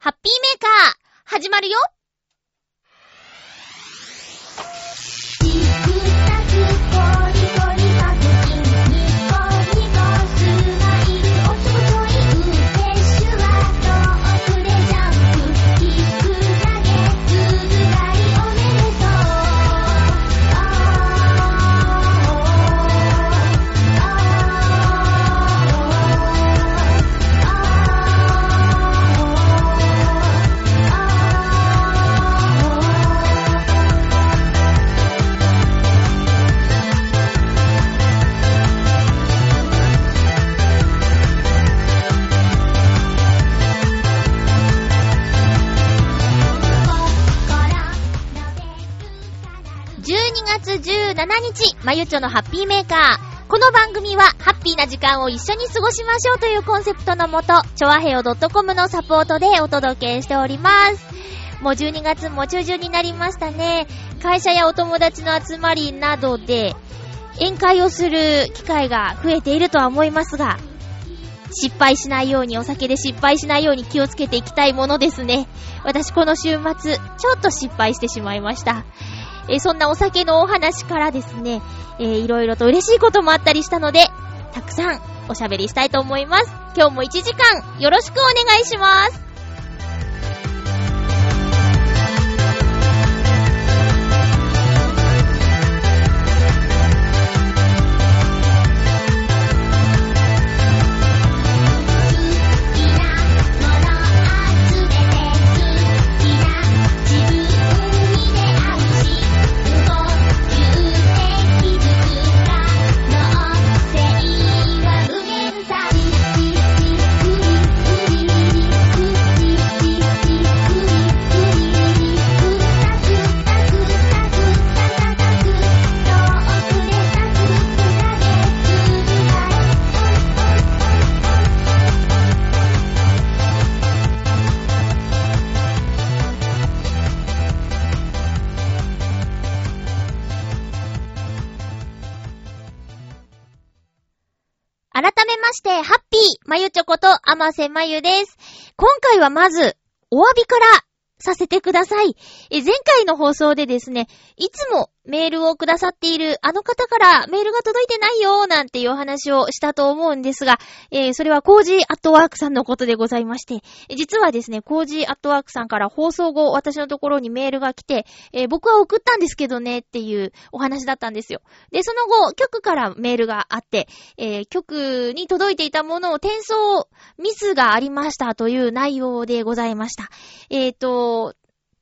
ハッピーメーカー、始まるよ。日、まゆちょのハッピーメーカー。この番組は、ハッピーな時間を一緒に過ごしましょうというコンセプトのもと、ちょわへよ .com のサポートでお届けしております。もう12月も中旬になりましたね。会社やお友達の集まりなどで、宴会をする機会が増えているとは思いますが、失敗しないように、お酒で失敗しないように気をつけていきたいものですね。私この週末、ちょっと失敗してしまいました。えーそんなお酒のお話からですね、えーいろいろと嬉しいこともあったりしたので、たくさんおしゃべりしたいと思います。今日も1時間よろしくお願いします。まゆっちょこと、あませまゆです。今回はまず、お詫びからさせてください。え、前回の放送でですね、いつもメールをくださっているあの方からメールが届いてないよなんていうお話をしたと思うんですが、えーそれはコージーアットワークさんのことでございまして、実はですね、コージーアットワークさんから放送後、私のところにメールが来て、えー僕は送ったんですけどねっていうお話だったんですよ。で、その後、局からメールがあって、えー局に届いていたものを転送ミスがありましたという内容でございました。えっ、と、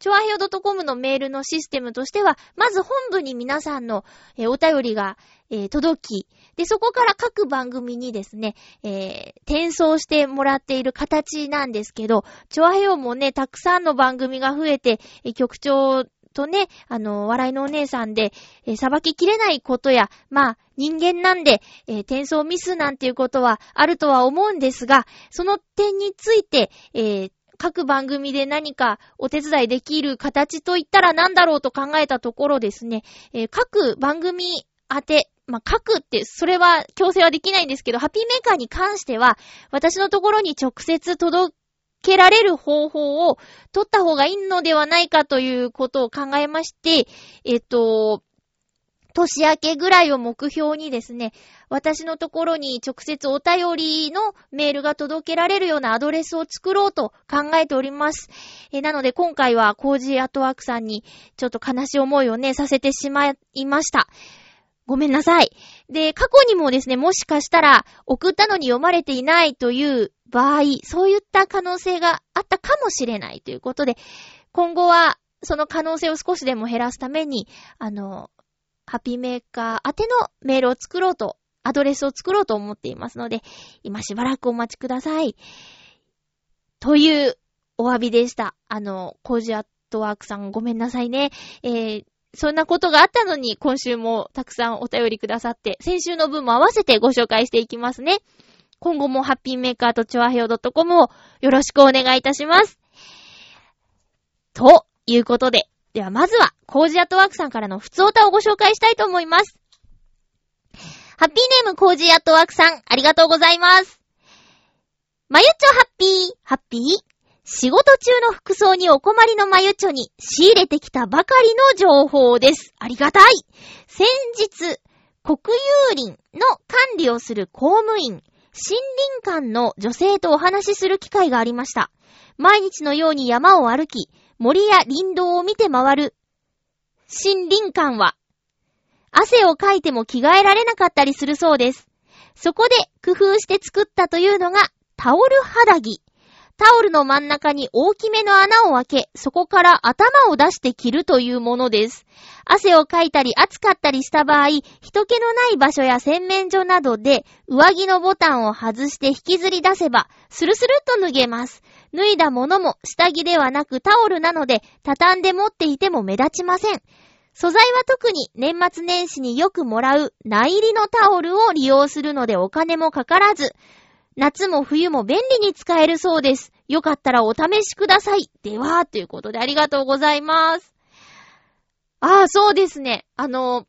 ちょわひょ .com のメールのシステムとしては、まず本部に皆さんの、えーお便りが、えー届き、で、そこから各番組にですね、えー転送してもらっている形なんですけど、ちょわひょもね、たくさんの番組が増えて、えー局長とね、あの、笑いのお姉さんで、えー、裁ききれないことや、まあ、人間なんで、えー転送ミスなんていうことはあるとは思うんですが、その点について、えー各番組で何かお手伝いできる形といったら何だろうと考えたところですね、えー各番組宛て、まあ、各って、それは強制はできないんですけど、ハッピーメーカーに関しては、私のところに直接届けられる方法を取った方がいいのではないかということを考えまして、えっと、年明けぐらいを目標にですね、私のところに直接お便りのメールが届けられるようなアドレスを作ろうと考えております。えなので今回はコージーアットワークさんにちょっと悲しい思いをね、させてしまいました。ごめんなさい。で、過去にもですね、もしかしたら送ったのに読まれていないという場合、そういった可能性があったかもしれないということで、今後はその可能性を少しでも減らすために、あの、ハッピーメーカー宛てのメールを作ろうと、アドレスを作ろうと思っていますので、今しばらくお待ちください。というお詫びでした。あの、コージアットワークさんごめんなさいね。えー、そんなことがあったのに今週もたくさんお便りくださって、先週の分も合わせてご紹介していきますね。今後もハッピーメーカーとチョアヘオ .com をよろしくお願いいたします。ということで、ではまずは、コージアットワークさんからの普通歌をご紹介したいと思います。ハッピーネームコージアットワークさん、ありがとうございます。まゆっちょハッピー、ハッピー、仕事中の服装にお困りのまゆちょに仕入れてきたばかりの情報です。ありがたい先日、国有林の管理をする公務員、森林館の女性とお話しする機会がありました。毎日のように山を歩き、森や林道を見て回る森林館は、汗をかいても着替えられなかったりするそうです。そこで工夫して作ったというのがタオル肌着。タオルの真ん中に大きめの穴を開け、そこから頭を出して着るというものです。汗をかいたり暑かったりした場合、人気のない場所や洗面所などで上着のボタンを外して引きずり出せば、スルスルっと脱げます。脱いだものも下着ではなくタオルなので、畳んで持っていても目立ちません。素材は特に年末年始によくもらう内入りのタオルを利用するのでお金もかからず、夏も冬も便利に使えるそうです。よかったらお試しください。では、ということでありがとうございます。ああ、そうですね。あの、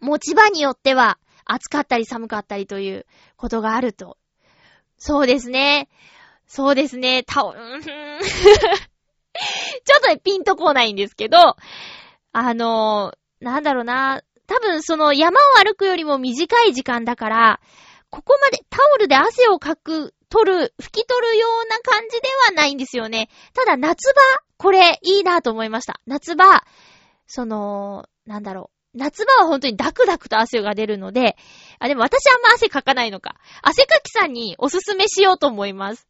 持ち場によっては暑かったり寒かったりということがあると。そうですね。そうですね。タオル、ちょっと、ピンとこないんですけど、あのなんだろうな。多分その山を歩くよりも短い時間だから、ここまでタオルで汗をかく、取る、拭き取るような感じではないんですよね。ただ夏場、これいいなと思いました。夏場、その、なんだろう。夏場は本当にダクダクと汗が出るので、あ、でも私あんま汗かかないのか。汗かきさんにおすすめしようと思います。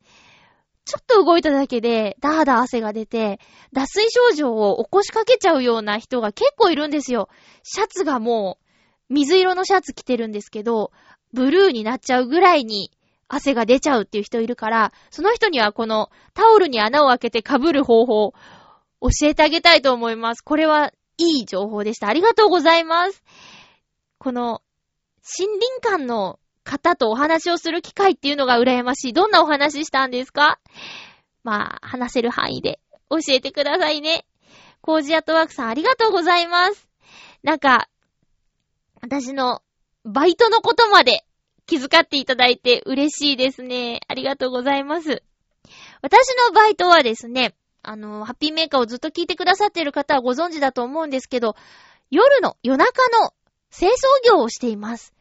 ちょっと動いただけで、ダーダー汗が出て、脱水症状を起こしかけちゃうような人が結構いるんですよ。シャツがもう、水色のシャツ着てるんですけど、ブルーになっちゃうぐらいに汗が出ちゃうっていう人いるから、その人にはこのタオルに穴を開けて被る方法、教えてあげたいと思います。これはいい情報でした。ありがとうございます。この、森林館の方とお話をする機会っていうのが羨ましい。どんなお話したんですか？まあ、話せる範囲で教えてくださいね。コージアットワークさんありがとうございます。なんか、私のバイトのことまで気遣っていただいて嬉しいですね。ありがとうございます。私のバイトはですね、あの、ハッピーメーカーをずっと聞いてくださっている方はご存知だと思うんですけど、夜の、夜中の清掃業をしています。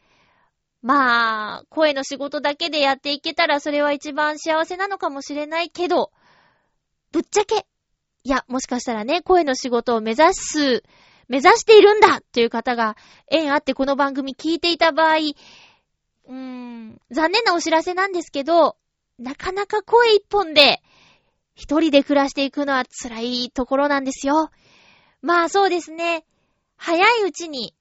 まあ、声の仕事だけでやっていけたらそれは一番幸せなのかもしれないけど、ぶっちゃけ、いや、もしかしたらね、声の仕事を目指す、目指しているんだっていう方が、縁あってこの番組聞いていた場合、うーん、残念なお知らせなんですけど、なかなか声一本で、一人で暮らしていくのは辛いところなんですよ。まあそうですね。早いうちに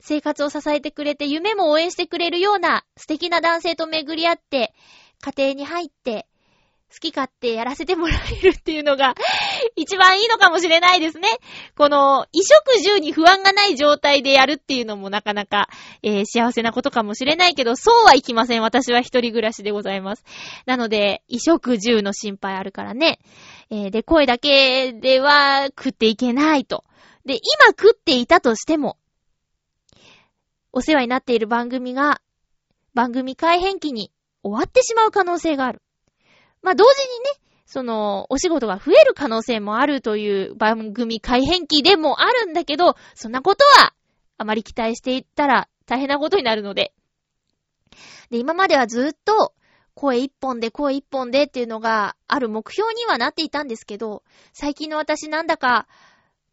生活を支えてくれて、夢も応援してくれるような素敵な男性と巡り合って、家庭に入って、好き勝手やらせてもらえるっていうのが 一番いいのかもしれないですね。この、衣食住に不安がない状態でやるっていうのもなかなか、えー、幸せなことかもしれないけど、そうはいきません。私は一人暮らしでございます。なので、衣食住の心配あるからね。えー、で、声だけでは食っていけないと。で、今食っていたとしても、お世話になっている番組が、番組改編期に終わってしまう可能性がある。まあ、同時にね、その、お仕事が増える可能性もあるという番組改編期でもあるんだけど、そんなことは、あまり期待していったら大変なことになるので。で、今まではずっと、声一本で声一本でっていうのがある目標にはなっていたんですけど、最近の私なんだか、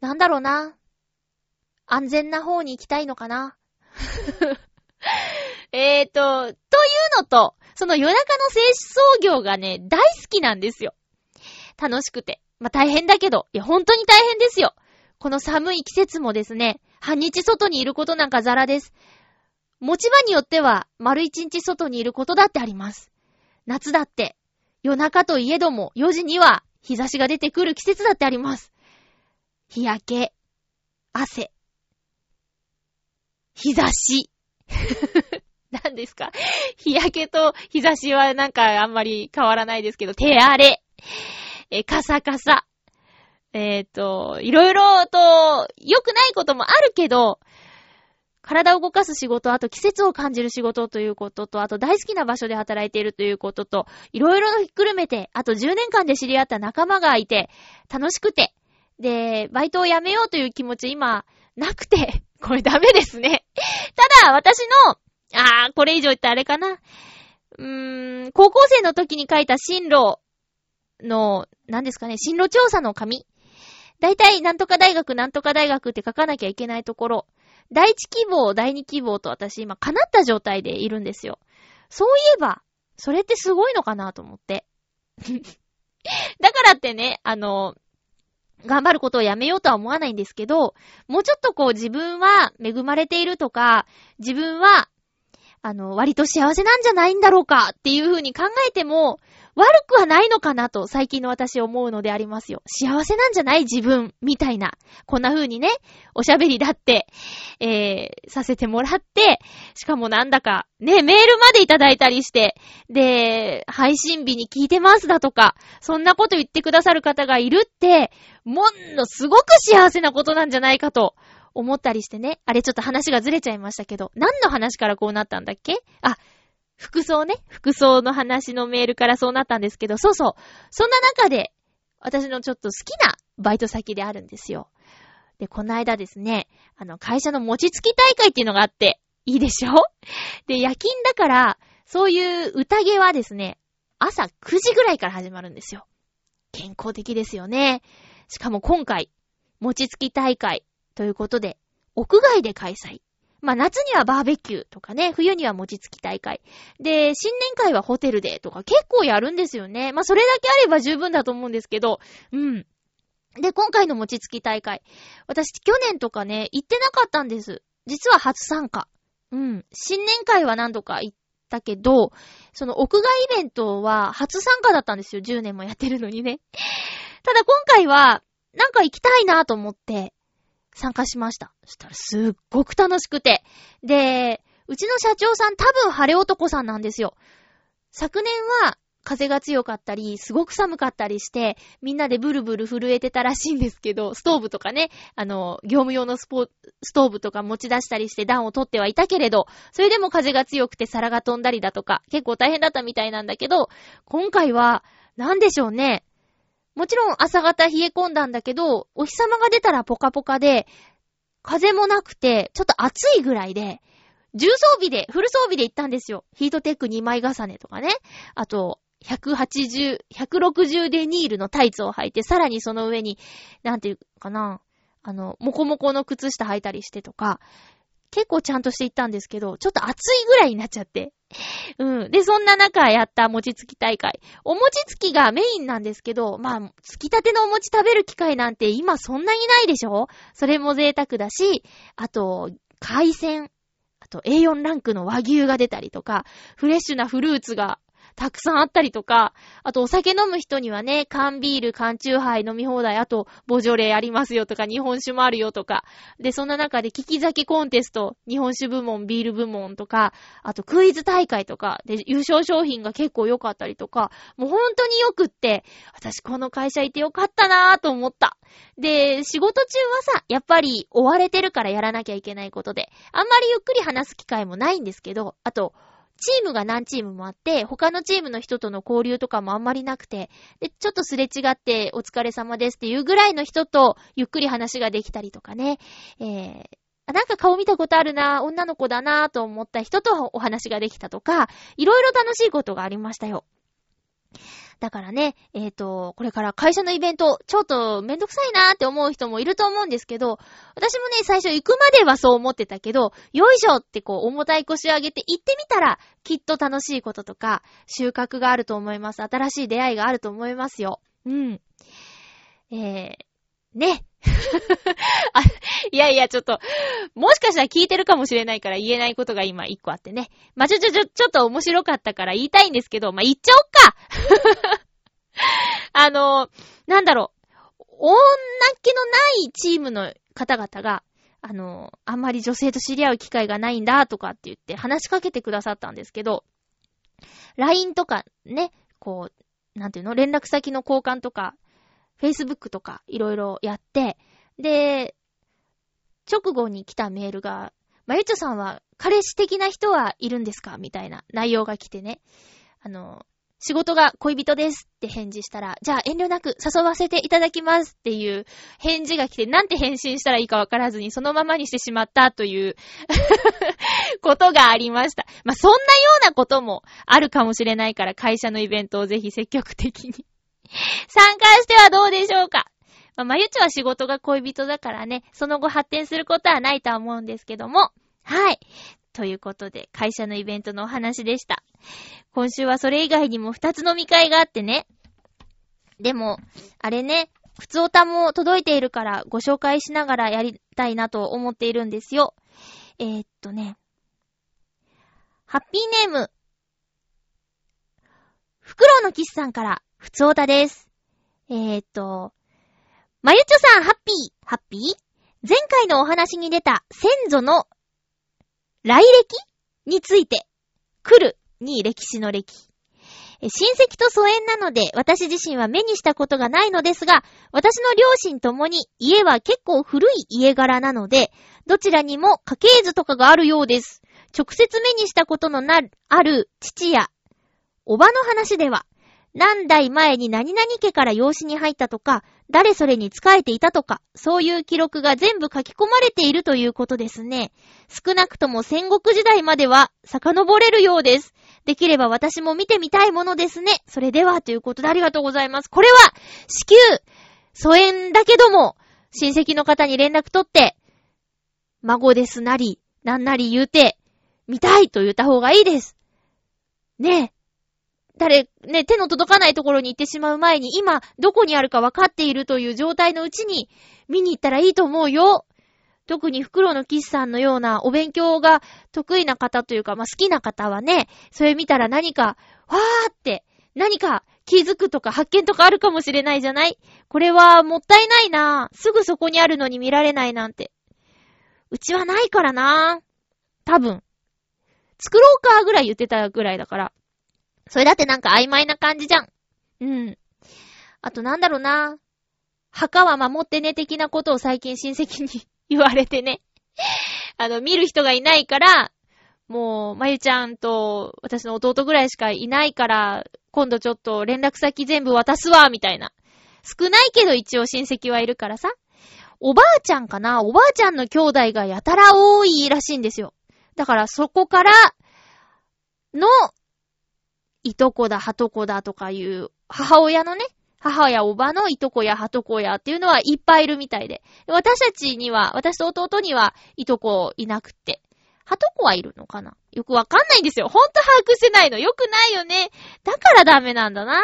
なんだろうな。安全な方に行きたいのかな。えーと、というのと、その夜中の清掃業がね、大好きなんですよ。楽しくて。まあ、大変だけど、いや、本当に大変ですよ。この寒い季節もですね、半日外にいることなんかザラです。持ち場によっては、丸一日外にいることだってあります。夏だって、夜中といえども、4時には日差しが出てくる季節だってあります。日焼け、汗、日差し。何ですか？日焼けと日差しはなんかあんまり変わらないですけど、手荒れ。え、カサカサ。えっ、ー、と、いろいろと良くないこともあるけど、体を動かす仕事、あと季節を感じる仕事ということと、あと大好きな場所で働いているということと、いろいろひっくるめて、あと10年間で知り合った仲間がいて、楽しくて、で、バイトを辞めようという気持ち今、なくて、これダメですね。ただ、私の、あー、これ以上言ったらあれかな。うーん、高校生の時に書いた進路の、何ですかね、進路調査の紙。だいたいなんとか大学なんとか大学って書かなきゃいけないところ。第一希望、第二希望と私今叶った状態でいるんですよ。そういえば、それってすごいのかなと思って。だからってね、あの、頑張ることをやめようとは思わないんですけど、もうちょっとこう自分は恵まれているとか、自分は、あの、割と幸せなんじゃないんだろうかっていう風に考えても、悪くはないのかなと最近の私思うのでありますよ。幸せなんじゃない自分、みたいな。こんな風にね、おしゃべりだって、えー、させてもらって、しかもなんだか、ね、メールまでいただいたりして、で、配信日に聞いてますだとか、そんなこと言ってくださる方がいるって、もんのすごく幸せなことなんじゃないかと思ったりしてね。あれちょっと話がずれちゃいましたけど、何の話からこうなったんだっけ？あ、服装ね。服装の話のメールからそうなったんですけど、そうそう。そんな中で、私のちょっと好きなバイト先であるんですよ。で、この間ですね、あの、会社の餅つき大会っていうのがあって、いいでしょ？で、夜勤だから、そういう宴はですね、朝9時ぐらいから始まるんですよ。健康的ですよね。しかも今回、餅つき大会ということで、屋外で開催。まあ、夏にはバーベキューとかね、冬には餅つき大会。で、新年会はホテルでとか結構やるんですよね。まあ、それだけあれば十分だと思うんですけど、うん。で、今回の餅つき大会。私、去年とかね、行ってなかったんです。実は初参加。うん。新年会は何度か行ったけど、その屋外イベントは初参加だったんですよ。10年もやってるのにね。ただ今回は、なんか行きたいなと思って、参加しました。そしたらすっごく楽しくて。で、うちの社長さん多分晴れ男さんなんですよ。昨年は風が強かったり、すごく寒かったりして、みんなでブルブル震えてたらしいんですけど、ストーブとかね、あの、業務用のスポ、ストーブとか持ち出したりして暖を取ってはいたけれど、それでも風が強くて皿が飛んだりだとか、結構大変だったみたいなんだけど、今回は、なんでしょうね。もちろん朝方冷え込んだんだけど、お日様が出たらポカポカで、風もなくて、ちょっと暑いぐらいで、重装備で、フル装備で行ったんですよ。ヒートテック2枚重ねとかね。あと、180、160デニールのタイツを履いて、さらにその上に、なんていうかな、あの、もこもこの靴下履いたりしてとか、結構ちゃんとしていったんですけど、ちょっと暑いぐらいになっちゃって。うん。で、そんな中やった餅つき大会。お餅つきがメインなんですけど、まあ、つきたてのお餅食べる機会なんて今そんなにないでしょ？それも贅沢だし、あと、海鮮。あと A4 ランクの和牛が出たりとか、フレッシュなフルーツがたくさんあったりとか、あとお酒飲む人にはね、缶ビール、缶チューハイ飲み放題、あとボジョレーありますよとか、日本酒もあるよとか。で、そんな中で聞き酒コンテスト、日本酒部門、ビール部門とか、あとクイズ大会とか、で、優勝商品が結構良かったりとか、もう本当に良くって、私この会社いて良かったなぁと思った。で、仕事中はさ、やっぱり追われてるからやらなきゃいけないことで、あんまりゆっくり話す機会もないんですけど、あと、チームが何チームもあって、他のチームの人との交流とかもあんまりなくて、で、ちょっとすれ違って、お疲れ様ですっていうぐらいの人と、ゆっくり話ができたりとかね、えー、なんか顔見たことあるな、女の子だなと思った人とお話ができたとか、いろいろ楽しいことがありましたよ。だからね、えっ、ー、と、これから会社のイベント、ちょっとめんどくさいなーって思う人もいると思うんですけど、私もね、最初行くまではそう思ってたけど、よいしょってこう、重たい腰を上げて行ってみたら、きっと楽しいこととか、収穫があると思います。新しい出会いがあると思いますよ。うん。えー、ね。いやいや、ちょっと、もしかしたら聞いてるかもしれないから言えないことが今一個あってね。まあ、ちょちょちょ、ちょっと面白かったから言いたいんですけど、まあ、言っちゃおっか あの、なんだろう。女気のないチームの方々が、あの、あんまり女性と知り合う機会がないんだとかって言って話しかけてくださったんですけど、LINE とかね、こう、なんていうの？連絡先の交換とか、Facebook とかいろいろやって、で、直後に来たメールが、まゆちょさんは彼氏的な人はいるんですか？みたいな内容が来てね。あの、仕事が恋人ですって返事したら、じゃあ遠慮なく誘わせていただきますっていう返事が来て、なんて返信したらいいかわからずにそのままにしてしまったという ことがありました。まあ、そんなようなこともあるかもしれないから会社のイベントをぜひ積極的に 参加してはどうでしょうか？まあ、まゆちは仕事が恋人だからね、その後発展することはないとは思うんですけども、はい。ということで、会社のイベントのお話でした。今週はそれ以外にも2つ飲み会があってね。でも、あれね、普通歌も届いているからご紹介しながらやりたいなと思っているんですよ。えー、っとね。ハッピーネーム。フクロウのキスさんから普通歌です。えー、っと、まゆちょさん、ハッピー、ハッピー？前回のお話に出た先祖の来歴？について、来る？に歴史の歴。親戚と疎遠なので、私自身は目にしたことがないのですが、私の両親ともに家は結構古い家柄なので、どちらにも家系図とかがあるようです。直接目にしたことのなる、ある父や、おばの話では、何代前に何々家から養子に入ったとか、誰それに仕えていたとか、そういう記録が全部書き込まれているということですね。少なくとも戦国時代までは遡れるようです。できれば私も見てみたいものですね。それでは、ということでありがとうございます。これは、至急、疎遠だけども、親戚の方に連絡取って、孫ですなり、なんなり言うて、見たいと言った方がいいです。ねえ。誰、ね、手の届かないところに行ってしまう前に、今、どこにあるか分かっているという状態のうちに、見に行ったらいいと思うよ。特に袋のキスさんのようなお勉強が得意な方というか、まあ、好きな方はね、それ見たら何か、わーって、何か気づくとか発見とかあるかもしれないじゃない？これはもったいないなすぐそこにあるのに見られないなんて。うちはないからな多分。作ろうかぐらい言ってたぐらいだから。それだってなんか曖昧な感じじゃん。うん。あとなんだろうな。墓は守ってね的なことを最近親戚に 言われてね。あの、見る人がいないから、もう、まゆちゃんと私の弟ぐらいしかいないから、今度ちょっと連絡先全部渡すわ、みたいな。少ないけど一応親戚はいるからさ。おばあちゃんかな？おばあちゃんの兄弟がやたら多いらしいんですよ。だからそこからのいとこだ、はとこだとかいう、母親のね、母やおばのいとこやはとこやっていうのはいっぱいいるみたいで。私たちには、私と弟にはいとこいなくって。はとこはいるのかな？よくわかんないんですよ。ほんと把握してないの。よくないよね。だからダメなんだな。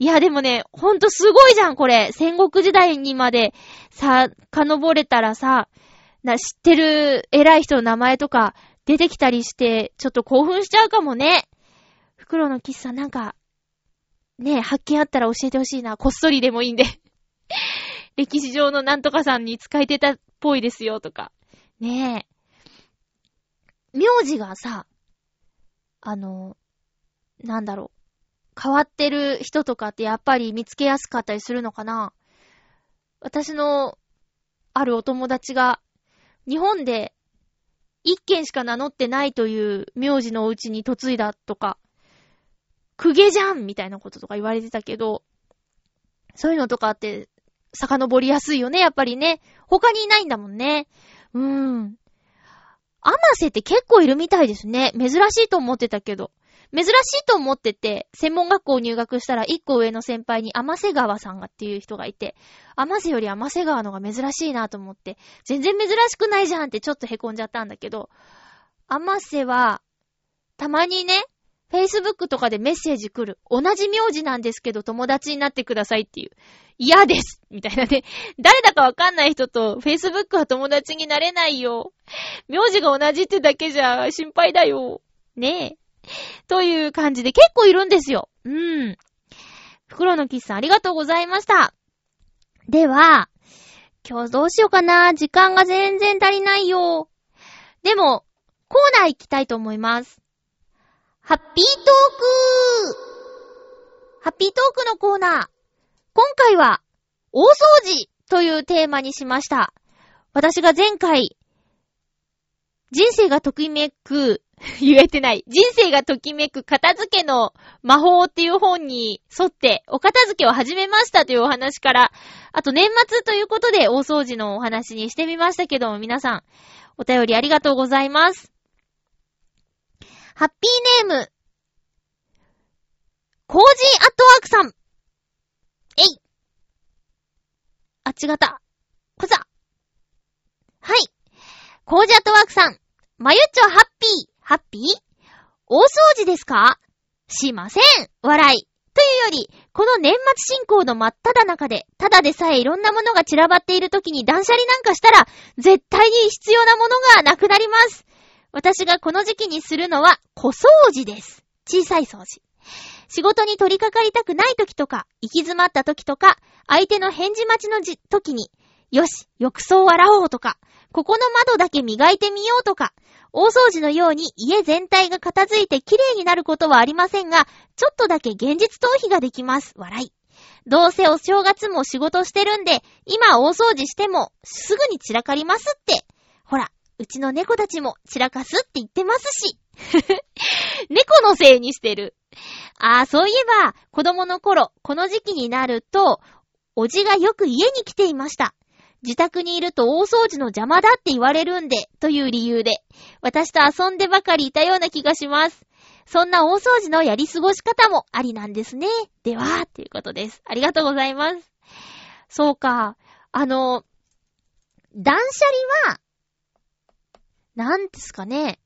いや、でもね、ほんとすごいじゃん、これ。戦国時代にまで、さ、かのぼれたらさ、な、知ってる偉い人の名前とか出てきたりして、ちょっと興奮しちゃうかもね。袋のキスさんなんか、ねえ、発見あったら教えてほしいな。こっそりでもいいんで 歴史上のなんとかさんに使えてたっぽいですよ、とか。ねえ。名字がさ、あの、なんだろう。変わってる人とかってやっぱり見つけやすかったりするのかな私のあるお友達が、日本で一件しか名乗ってないという名字のうちに嫁いだとか、公家じゃんみたいなこととか言われてたけど、そういうのとかって、遡りやすいよね、やっぱりね。他にいないんだもんね。うーん。アマセって結構いるみたいですね。珍しいと思ってたけど。珍しいと思ってて、専門学校入学したら一個上の先輩にアマセ川さんがっていう人がいて、アマセよりアマセ川のが珍しいなと思って、全然珍しくないじゃんってちょっと凹んじゃったんだけど、アマセは、たまにね、Facebook とかでメッセージ来る。同じ名字なんですけど友達になってくださいっていう。嫌ですみたいなね。誰だかわかんない人と Facebook は友達になれないよ。名字が同じってだけじゃ心配だよ。ねえ。という感じで結構いるんですよ。うん。袋のキスさんありがとうございました。では、今日どうしようかな。時間が全然足りないよ。でも、コーナー行きたいと思います。ハッピートークハッピートークのコーナー。今回は、大掃除というテーマにしました。私が前回、人生がときめく、言えてない。人生がときめく片付けの魔法っていう本に沿ってお片付けを始めましたというお話から、あと年末ということで大掃除のお話にしてみましたけども皆さん、お便りありがとうございます。ハッピーネーム、コージーアットワークさん。えい。あ、違った。こざ。はい。コージーアットワークさん。まゆっちょハッピー。ハッピー？大掃除ですか？しません。笑い。というより、この年末進行の真っ只中で、ただでさえいろんなものが散らばっている時に断捨離なんかしたら、絶対に必要なものがなくなります。私がこの時期にするのは、小掃除です。小さい掃除。仕事に取り掛かりたくない時とか、行き詰まった時とか、相手の返事待ちの時に、よし、浴槽を洗おうとか、ここの窓だけ磨いてみようとか、大掃除のように家全体が片付いて綺麗になることはありませんが、ちょっとだけ現実逃避ができます。笑い。どうせお正月も仕事してるんで、今大掃除してもすぐに散らかりますって。ほら、うちの猫たちも散らかすって言ってますし。猫のせいにしてる。ああ、そういえば、子供の頃、この時期になると、おじがよく家に来ていました。自宅にいると大掃除の邪魔だって言われるんで、という理由で、私と遊んでばかりいたような気がします。そんな大掃除のやり過ごし方もありなんですね。では、ということです。ありがとうございます。そうか。あの、断捨離は、なんですかね。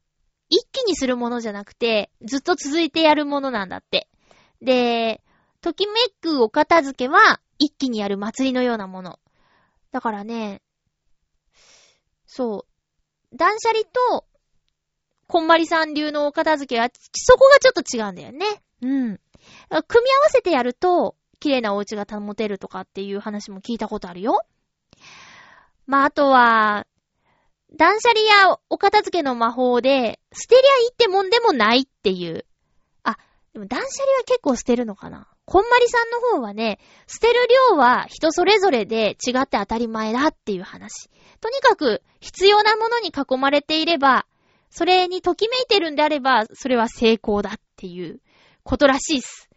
一気にするものじゃなくて、ずっと続いてやるものなんだって。で、ときめくお片付けは、一気にやる祭りのようなもの。だからね、そう。断捨離と、こんまりさん流のお片付けは、そこがちょっと違うんだよね。うん。組み合わせてやると、綺麗なお家が保てるとかっていう話も聞いたことあるよ。まあ、あとは、断捨離やお片付けの魔法で、捨てりゃいいってもんでもないっていう。あ、でも断捨離は結構捨てるのかなこんまりさんの方はね、捨てる量は人それぞれで違って当たり前だっていう話。とにかく必要なものに囲まれていれば、それにときめいてるんであれば、それは成功だっていうことらしいっす。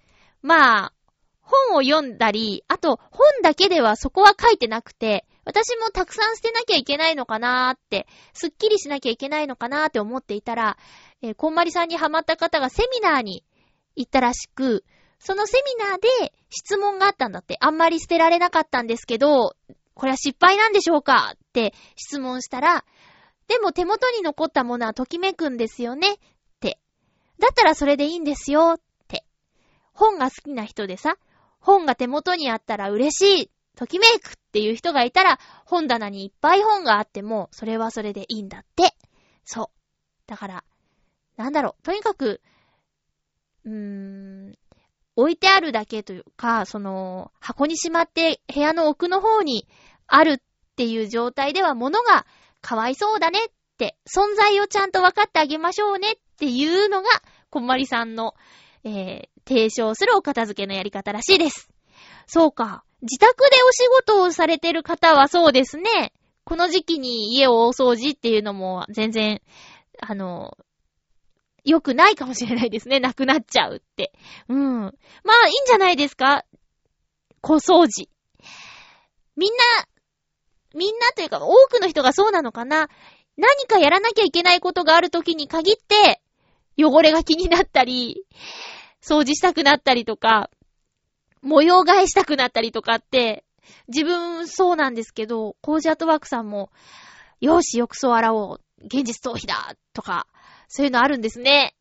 まあ、本を読んだり、あと本だけではそこは書いてなくて、私もたくさん捨てなきゃいけないのかなーって、すっきりしなきゃいけないのかなーって思っていたら、えー、こんまりさんにハマった方がセミナーに行ったらしく、そのセミナーで質問があったんだって。あんまり捨てられなかったんですけど、これは失敗なんでしょうかって質問したら、でも手元に残ったものはときめくんですよねって。だったらそれでいいんですよって。本が好きな人でさ、本が手元にあったら嬉しい、ときめくっていう人がいたら、本棚にいっぱい本があっても、それはそれでいいんだって。そう。だから、なんだろう、とにかく、うーん、置いてあるだけというか、その、箱にしまって部屋の奥の方にあるっていう状態では物がかわいそうだねって、存在をちゃんと分かってあげましょうねっていうのが、こんまりさんの、えー、提唱するお片付けのやり方らしいです。そうか。自宅でお仕事をされてる方はそうですね。この時期に家を大掃除っていうのも全然、あの、良くないかもしれないですね。なくなっちゃうって。うん。まあ、いいんじゃないですか？小掃除。みんな、みんなというか、多くの人がそうなのかな？何かやらなきゃいけないことがある時に限って、汚れが気になったり、掃除したくなったりとか、模様替えしたくなったりとかって、自分そうなんですけど、コージアートワークさんも、よし、浴槽洗おう。現実逃避だとか、そういうのあるんですね。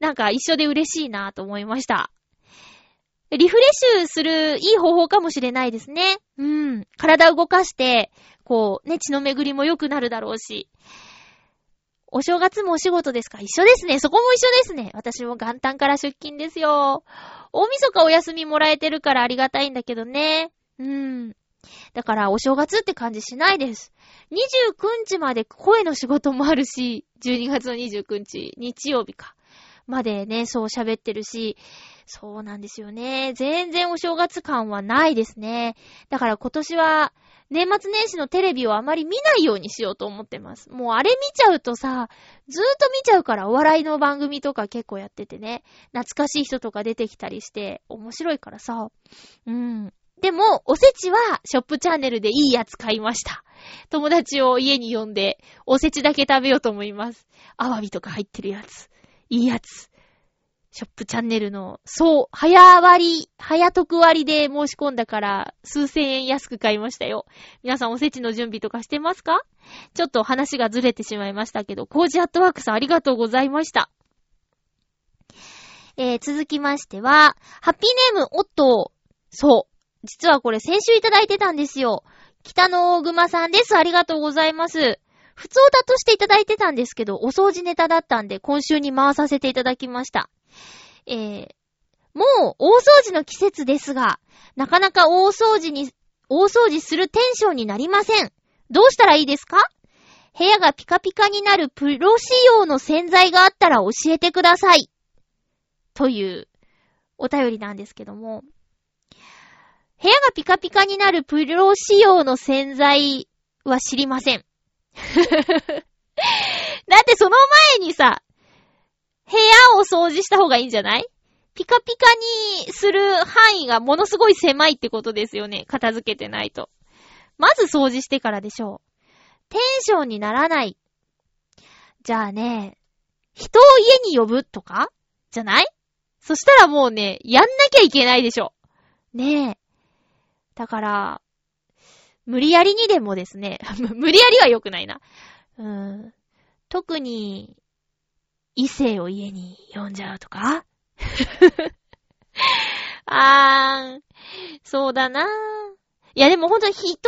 なんか一緒で嬉しいなと思いました。リフレッシュするいい方法かもしれないですね。うん。体を動かして、こう、ね、血の巡りも良くなるだろうし。お正月もお仕事ですか？一緒ですね。そこも一緒ですね。私も元旦から出勤ですよ。大晦日お休みもらえてるからありがたいんだけどね。うん。だからお正月って感じしないです。29日まで声の仕事もあるし、12月の29日、日曜日か。までね、そう喋ってるし、そうなんですよね。全然お正月感はないですね。だから今年は、年末年始のテレビをあまり見ないようにしようと思ってます。もうあれ見ちゃうとさ、ずーっと見ちゃうからお笑いの番組とか結構やっててね、懐かしい人とか出てきたりして面白いからさ。うん。でも、おせちはショップチャンネルでいいやつ買いました。友達を家に呼んで、おせちだけ食べようと思います。アワビとか入ってるやつ。いいやつ。ショップチャンネルの、そう、早割、早得割で申し込んだから、数千円安く買いましたよ。皆さんおせちの準備とかしてますか？ちょっと話がずれてしまいましたけど、コージアットワークさんありがとうございました。えー、続きましては、ハッピーネーム、おっと、そう。実はこれ先週いただいてたんですよ。北の大熊さんです。ありがとうございます。普通だとしていただいてたんですけど、お掃除ネタだったんで、今週に回させていただきました。えー、もう大掃除の季節ですが、なかなか大掃除に、大掃除するテンションになりません。どうしたらいいですか？部屋がピカピカになるプロ仕様の洗剤があったら教えてください。というお便りなんですけども。部屋がピカピカになるプロ仕様の洗剤は知りません。だってその前にさ、部屋を掃除した方がいいんじゃない？ピカピカにする範囲がものすごい狭いってことですよね。片付けてないと。まず掃除してからでしょう。テンションにならない。じゃあね、人を家に呼ぶとか？じゃない？そしたらもうね、やんなきゃいけないでしょ。ねえ。だから、無理やりにでもですね、無理やりは良くないな。うん。特に、異性を家に呼んじゃうとか？あー、そうだな。いやでもほんとに人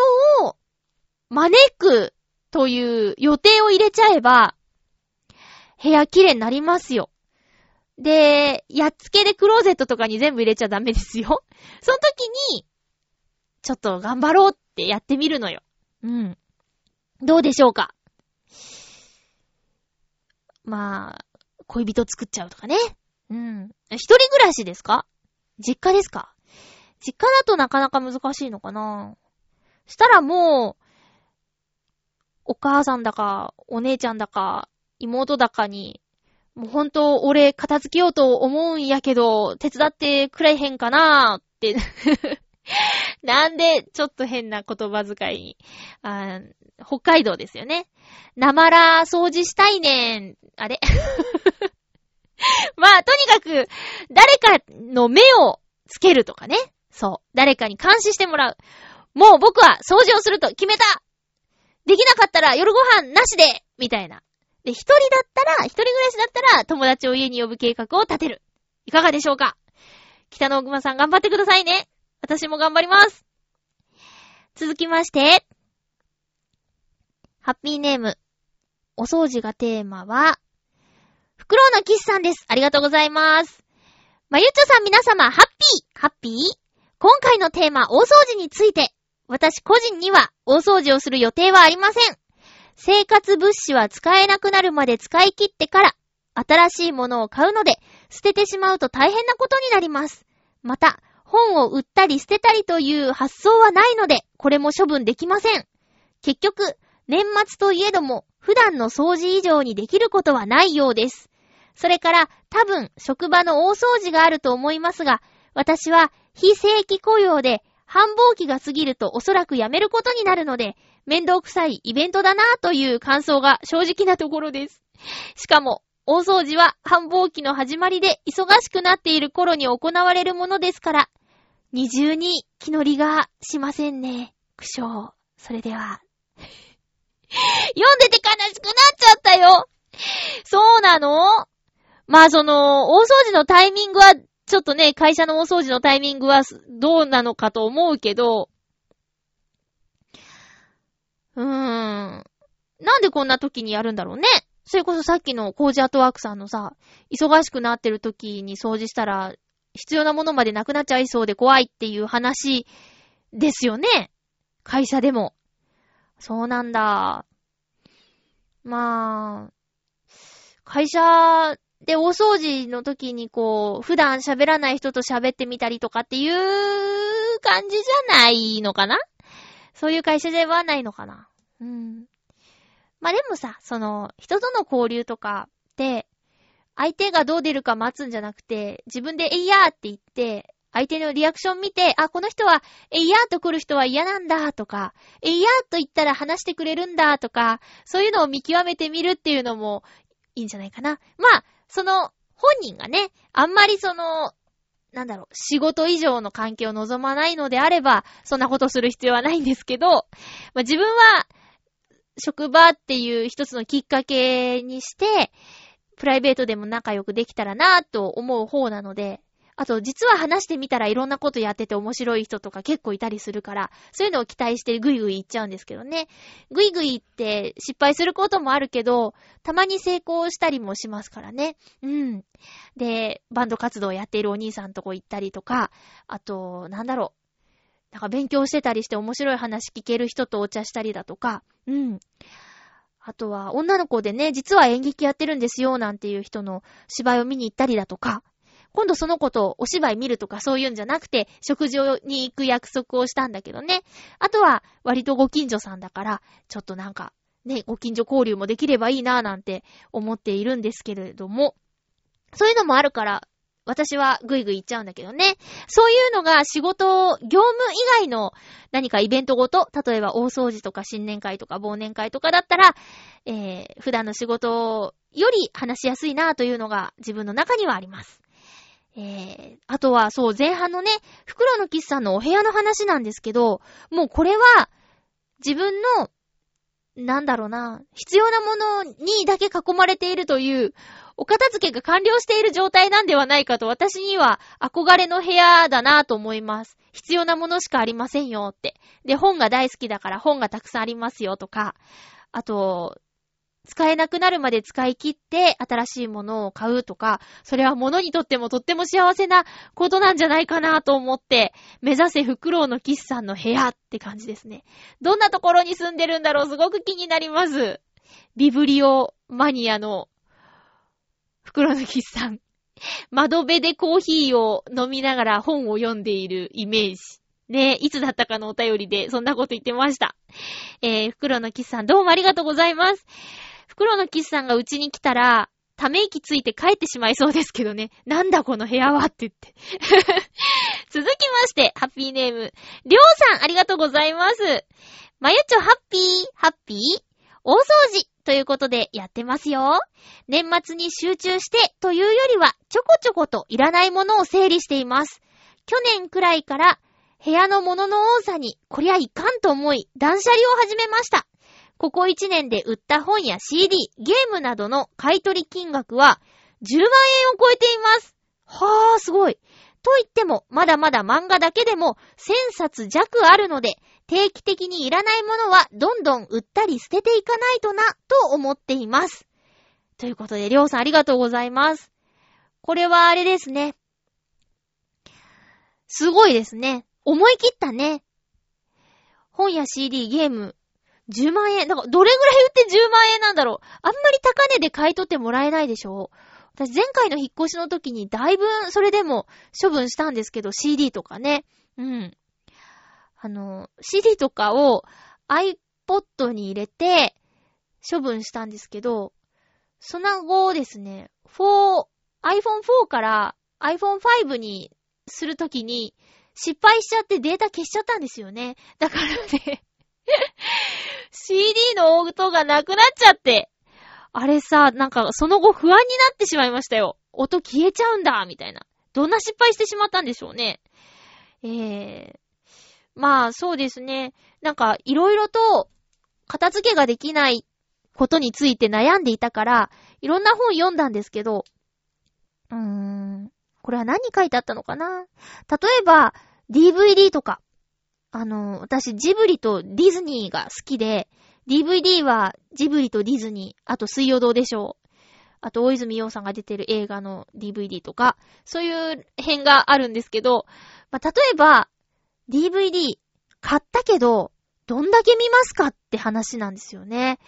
を招くという予定を入れちゃえば、部屋綺麗になりますよ。で、やっつけでクローゼットとかに全部入れちゃダメですよ。その時に、ちょっと頑張ろうってやってみるのよ。うん。どうでしょうか？まあ、恋人作っちゃうとかね。うん。一人暮らしですか？実家ですか？実家だとなかなか難しいのかな？したらもう、お母さんだか、お姉ちゃんだか、妹だかに、もうほんと、俺片付けようと思うんやけど、手伝ってくれへんかなーって なんで、ちょっと変な言葉遣いに。あ北海道ですよね。なまら掃除したいねん。あれ？まあ、とにかく、誰かの目をつけるとかね。そう。誰かに監視してもらう。もう僕は掃除をすると決めたできなかったら夜ご飯なしでみたいな。で、一人だったら、一人暮らしだったら、友達を家に呼ぶ計画を立てる。いかがでしょうか？北の奥さん頑張ってくださいね。私も頑張ります。続きまして、ハッピーネーム。お掃除がテーマは、フクロウのキスさんです。ありがとうございます。まゆっちょさん皆様、ハッピーハッピー？今回のテーマ、大掃除について、私個人には大掃除をする予定はありません。生活物資は使えなくなるまで使い切ってから、新しいものを買うので、捨ててしまうと大変なことになります。また、本を売ったり捨てたりという発想はないので、これも処分できません。結局、年末といえども、普段の掃除以上にできることはないようです。それから、多分、職場の大掃除があると思いますが、私は非正規雇用で、繁忙期が過ぎるとおそらく辞めることになるので、面倒くさいイベントだなぁという感想が正直なところです。しかも、大掃除は繁忙期の始まりで忙しくなっている頃に行われるものですから、二重に気乗りがしませんね。苦笑。それでは。読んでて悲しくなっちゃったよそうなの？まあその、大掃除のタイミングは、ちょっとね、会社の大掃除のタイミングはどうなのかと思うけど、うーん。なんでこんな時にやるんだろうね。それこそさっきのコージアートワークさんのさ、忙しくなってる時に掃除したら、必要なものまでなくなっちゃいそうで怖いっていう話ですよね。会社でも。そうなんだ。まあ、会社で大掃除の時にこう、普段喋らない人と喋ってみたりとかっていう感じじゃないのかな？そういう会社ではないのかな？うん。まあ、でもさ、その、人との交流とかって、相手がどう出るか待つんじゃなくて、自分でえいやーって言って、相手のリアクション見て、あ、この人は、えいやーと来る人は嫌なんだとか、えいやーと言ったら話してくれるんだとか、そういうのを見極めてみるっていうのもいいんじゃないかな。まあ、その、本人がね、あんまりその、なんだろう、仕事以上の関係を望まないのであれば、そんなことする必要はないんですけど、まあ、自分は、職場っていう一つのきっかけにして、プライベートでも仲良くできたらなぁと思う方なので、あと、実は話してみたらいろんなことやってて面白い人とか結構いたりするから、そういうのを期待してグイグイ行っちゃうんですけどね。グイグイって失敗することもあるけど、たまに成功したりもしますからね。うん。で、バンド活動やっているお兄さんとこ行ったりとか、あと、なんだろう。なんか勉強してたりして面白い話聞ける人とお茶したりだとか、うん。あとは、女の子でね、実は演劇やってるんですよ、なんていう人の芝居を見に行ったりだとか、今度その子とお芝居見るとかそういうんじゃなくて、食事に行く約束をしたんだけどね。あとは、割とご近所さんだから、ちょっとなんか、ね、ご近所交流もできればいいなぁなんて思っているんですけれども、そういうのもあるから、私はぐいぐい行っちゃうんだけどね。そういうのが仕事、業務以外の何かイベントごと、例えば大掃除とか新年会とか忘年会とかだったら、えー、普段の仕事より話しやすいなぁというのが自分の中にはあります。えー、あとは、そう、前半のね、袋のキスさんのお部屋の話なんですけど、もうこれは、自分の、なんだろうな、必要なものにだけ囲まれているという、お片付けが完了している状態なんではないかと、私には憧れの部屋だなと思います。必要なものしかありませんよって。で、本が大好きだから本がたくさんありますよとか、あと、使えなくなるまで使い切って新しいものを買うとか、それは物にとってもとっても幸せなことなんじゃないかなと思って、目指せフクロウのキスさんの部屋って感じですね。どんなところに住んでるんだろうすごく気になります。ビブリオマニアのフクロウのキスさん。窓辺でコーヒーを飲みながら本を読んでいるイメージ。ねいつだったかのお便りでそんなこと言ってました。えー、フクロウのキスさんどうもありがとうございます。袋のキスさんがうちに来たら、ため息ついて帰ってしまいそうですけどね。なんだこの部屋はって言って。続きまして、ハッピーネーム。りょうさん、ありがとうございます。まゆちょハッピー、ハッピー大掃除ということでやってますよ。年末に集中してというよりは、ちょこちょこといらないものを整理しています。去年くらいから部屋のものの多さに、こりゃいかんと思い、断捨離を始めました。ここ1年で売った本や CD、ゲームなどの買取金額は10万円を超えています。はぁ、すごい。と言っても、まだまだ漫画だけでも1000冊弱あるので、定期的にいらないものはどんどん売ったり捨てていかないとな、と思っています。ということで、りょうさんありがとうございます。これはあれですね。すごいですね。思い切ったね。本や CD、ゲーム、10万円。なんか、どれぐらい売って10万円なんだろう。あんまり高値で買い取ってもらえないでしょ私前回の引っ越しの時にだいぶそれでも処分したんですけど、CD とかね。うん。あの、CD とかを iPod に入れて処分したんですけど、その後ですね、4、iPhone4 から iPhone5 にするときに失敗しちゃってデータ消しちゃったんですよね。だからね CD の音がなくなっちゃって。あれさ、なんかその後不安になってしまいましたよ。音消えちゃうんだ、みたいな。どんな失敗してしまったんでしょうね。えー。まあ、そうですね。なんか、いろいろと、片付けができないことについて悩んでいたから、いろんな本読んだんですけど、うーん、これは何書いてあったのかな例えば、DVD とか、あの、私、ジブリとディズニーが好きで、DVD はジブリとディズニー、あと水曜どうでしょう。あと、大泉洋さんが出てる映画の DVD とか、そういう編があるんですけど、まあ、例えば、DVD 買ったけど、どんだけ見ますかって話なんですよね。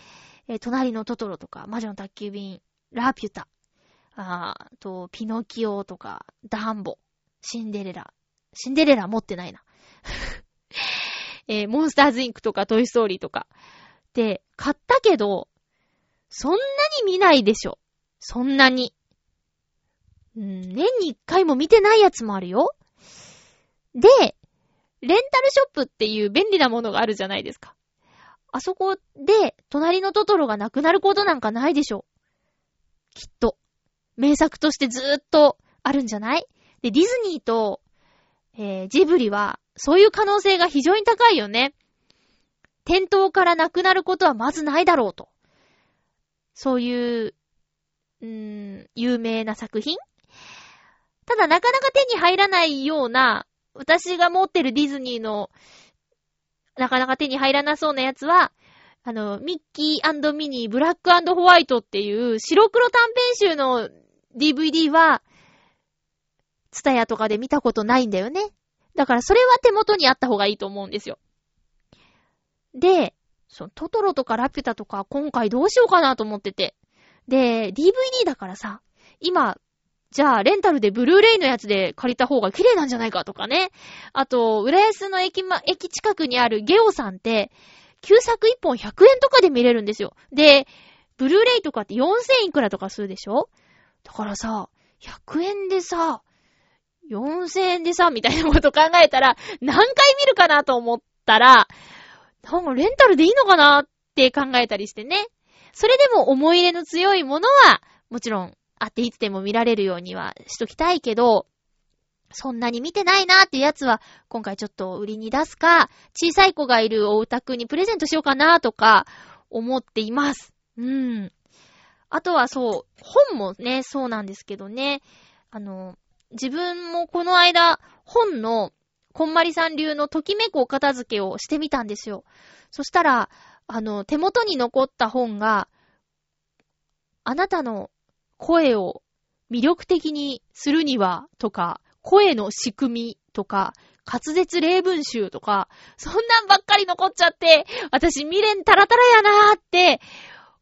えー、隣のトトロとか、魔女の宅急便、ラピュタ、あと、ピノキオとか、ダンボ、シンデレラ。シンデレラ持ってないな。えー、モンスターズインクとかトイストーリーとか。で、買ったけど、そんなに見ないでしょ。そんなに。うん、年に一回も見てないやつもあるよ。で、レンタルショップっていう便利なものがあるじゃないですか。あそこで、隣のトトロがなくなることなんかないでしょ。きっと。名作としてずーっとあるんじゃない？で、ディズニーと、えー、ジブリは、そういう可能性が非常に高いよね。店頭からなくなることはまずないだろうと。そういう、うーん、有名な作品ただなかなか手に入らないような、私が持ってるディズニーの、なかなか手に入らなそうなやつは、あの、ミッキーミニー、ブラックホワイトっていう白黒短編集の DVD は、ツタヤとかで見たことないんだよね。だからそれは手元にあった方がいいと思うんですよ。で、そのトトロとかラピュタとか今回どうしようかなと思ってて。で、DVD だからさ、今、じゃあ、レンタルでブルーレイのやつで借りた方が綺麗なんじゃないかとかね。あと、浦安の駅ま、駅近くにあるゲオさんって、旧作1本100円とかで見れるんですよ。で、ブルーレイとかって4000いくらとかするでしょ？だからさ、100円でさ、4000円でさ、みたいなこと考えたら、何回見るかなと思ったら、なんかレンタルでいいのかなって考えたりしてね。それでも思い入れの強いものは、もちろん、あっていつでも見られるようにはしときたいけど、そんなに見てないなーっていうやつは、今回ちょっと売りに出すか、小さい子がいるお宅にプレゼントしようかなーとか、思っています。うん。あとはそう、本もね、そうなんですけどね。あの、自分もこの間、本の、こんまりさん流のときめくお片付けをしてみたんですよ。そしたら、あの、手元に残った本が、あなたの声を魅力的にするには、とか、声の仕組みとか、滑舌例文集とか、そんなんばっかり残っちゃって、私未練タラタラやなーって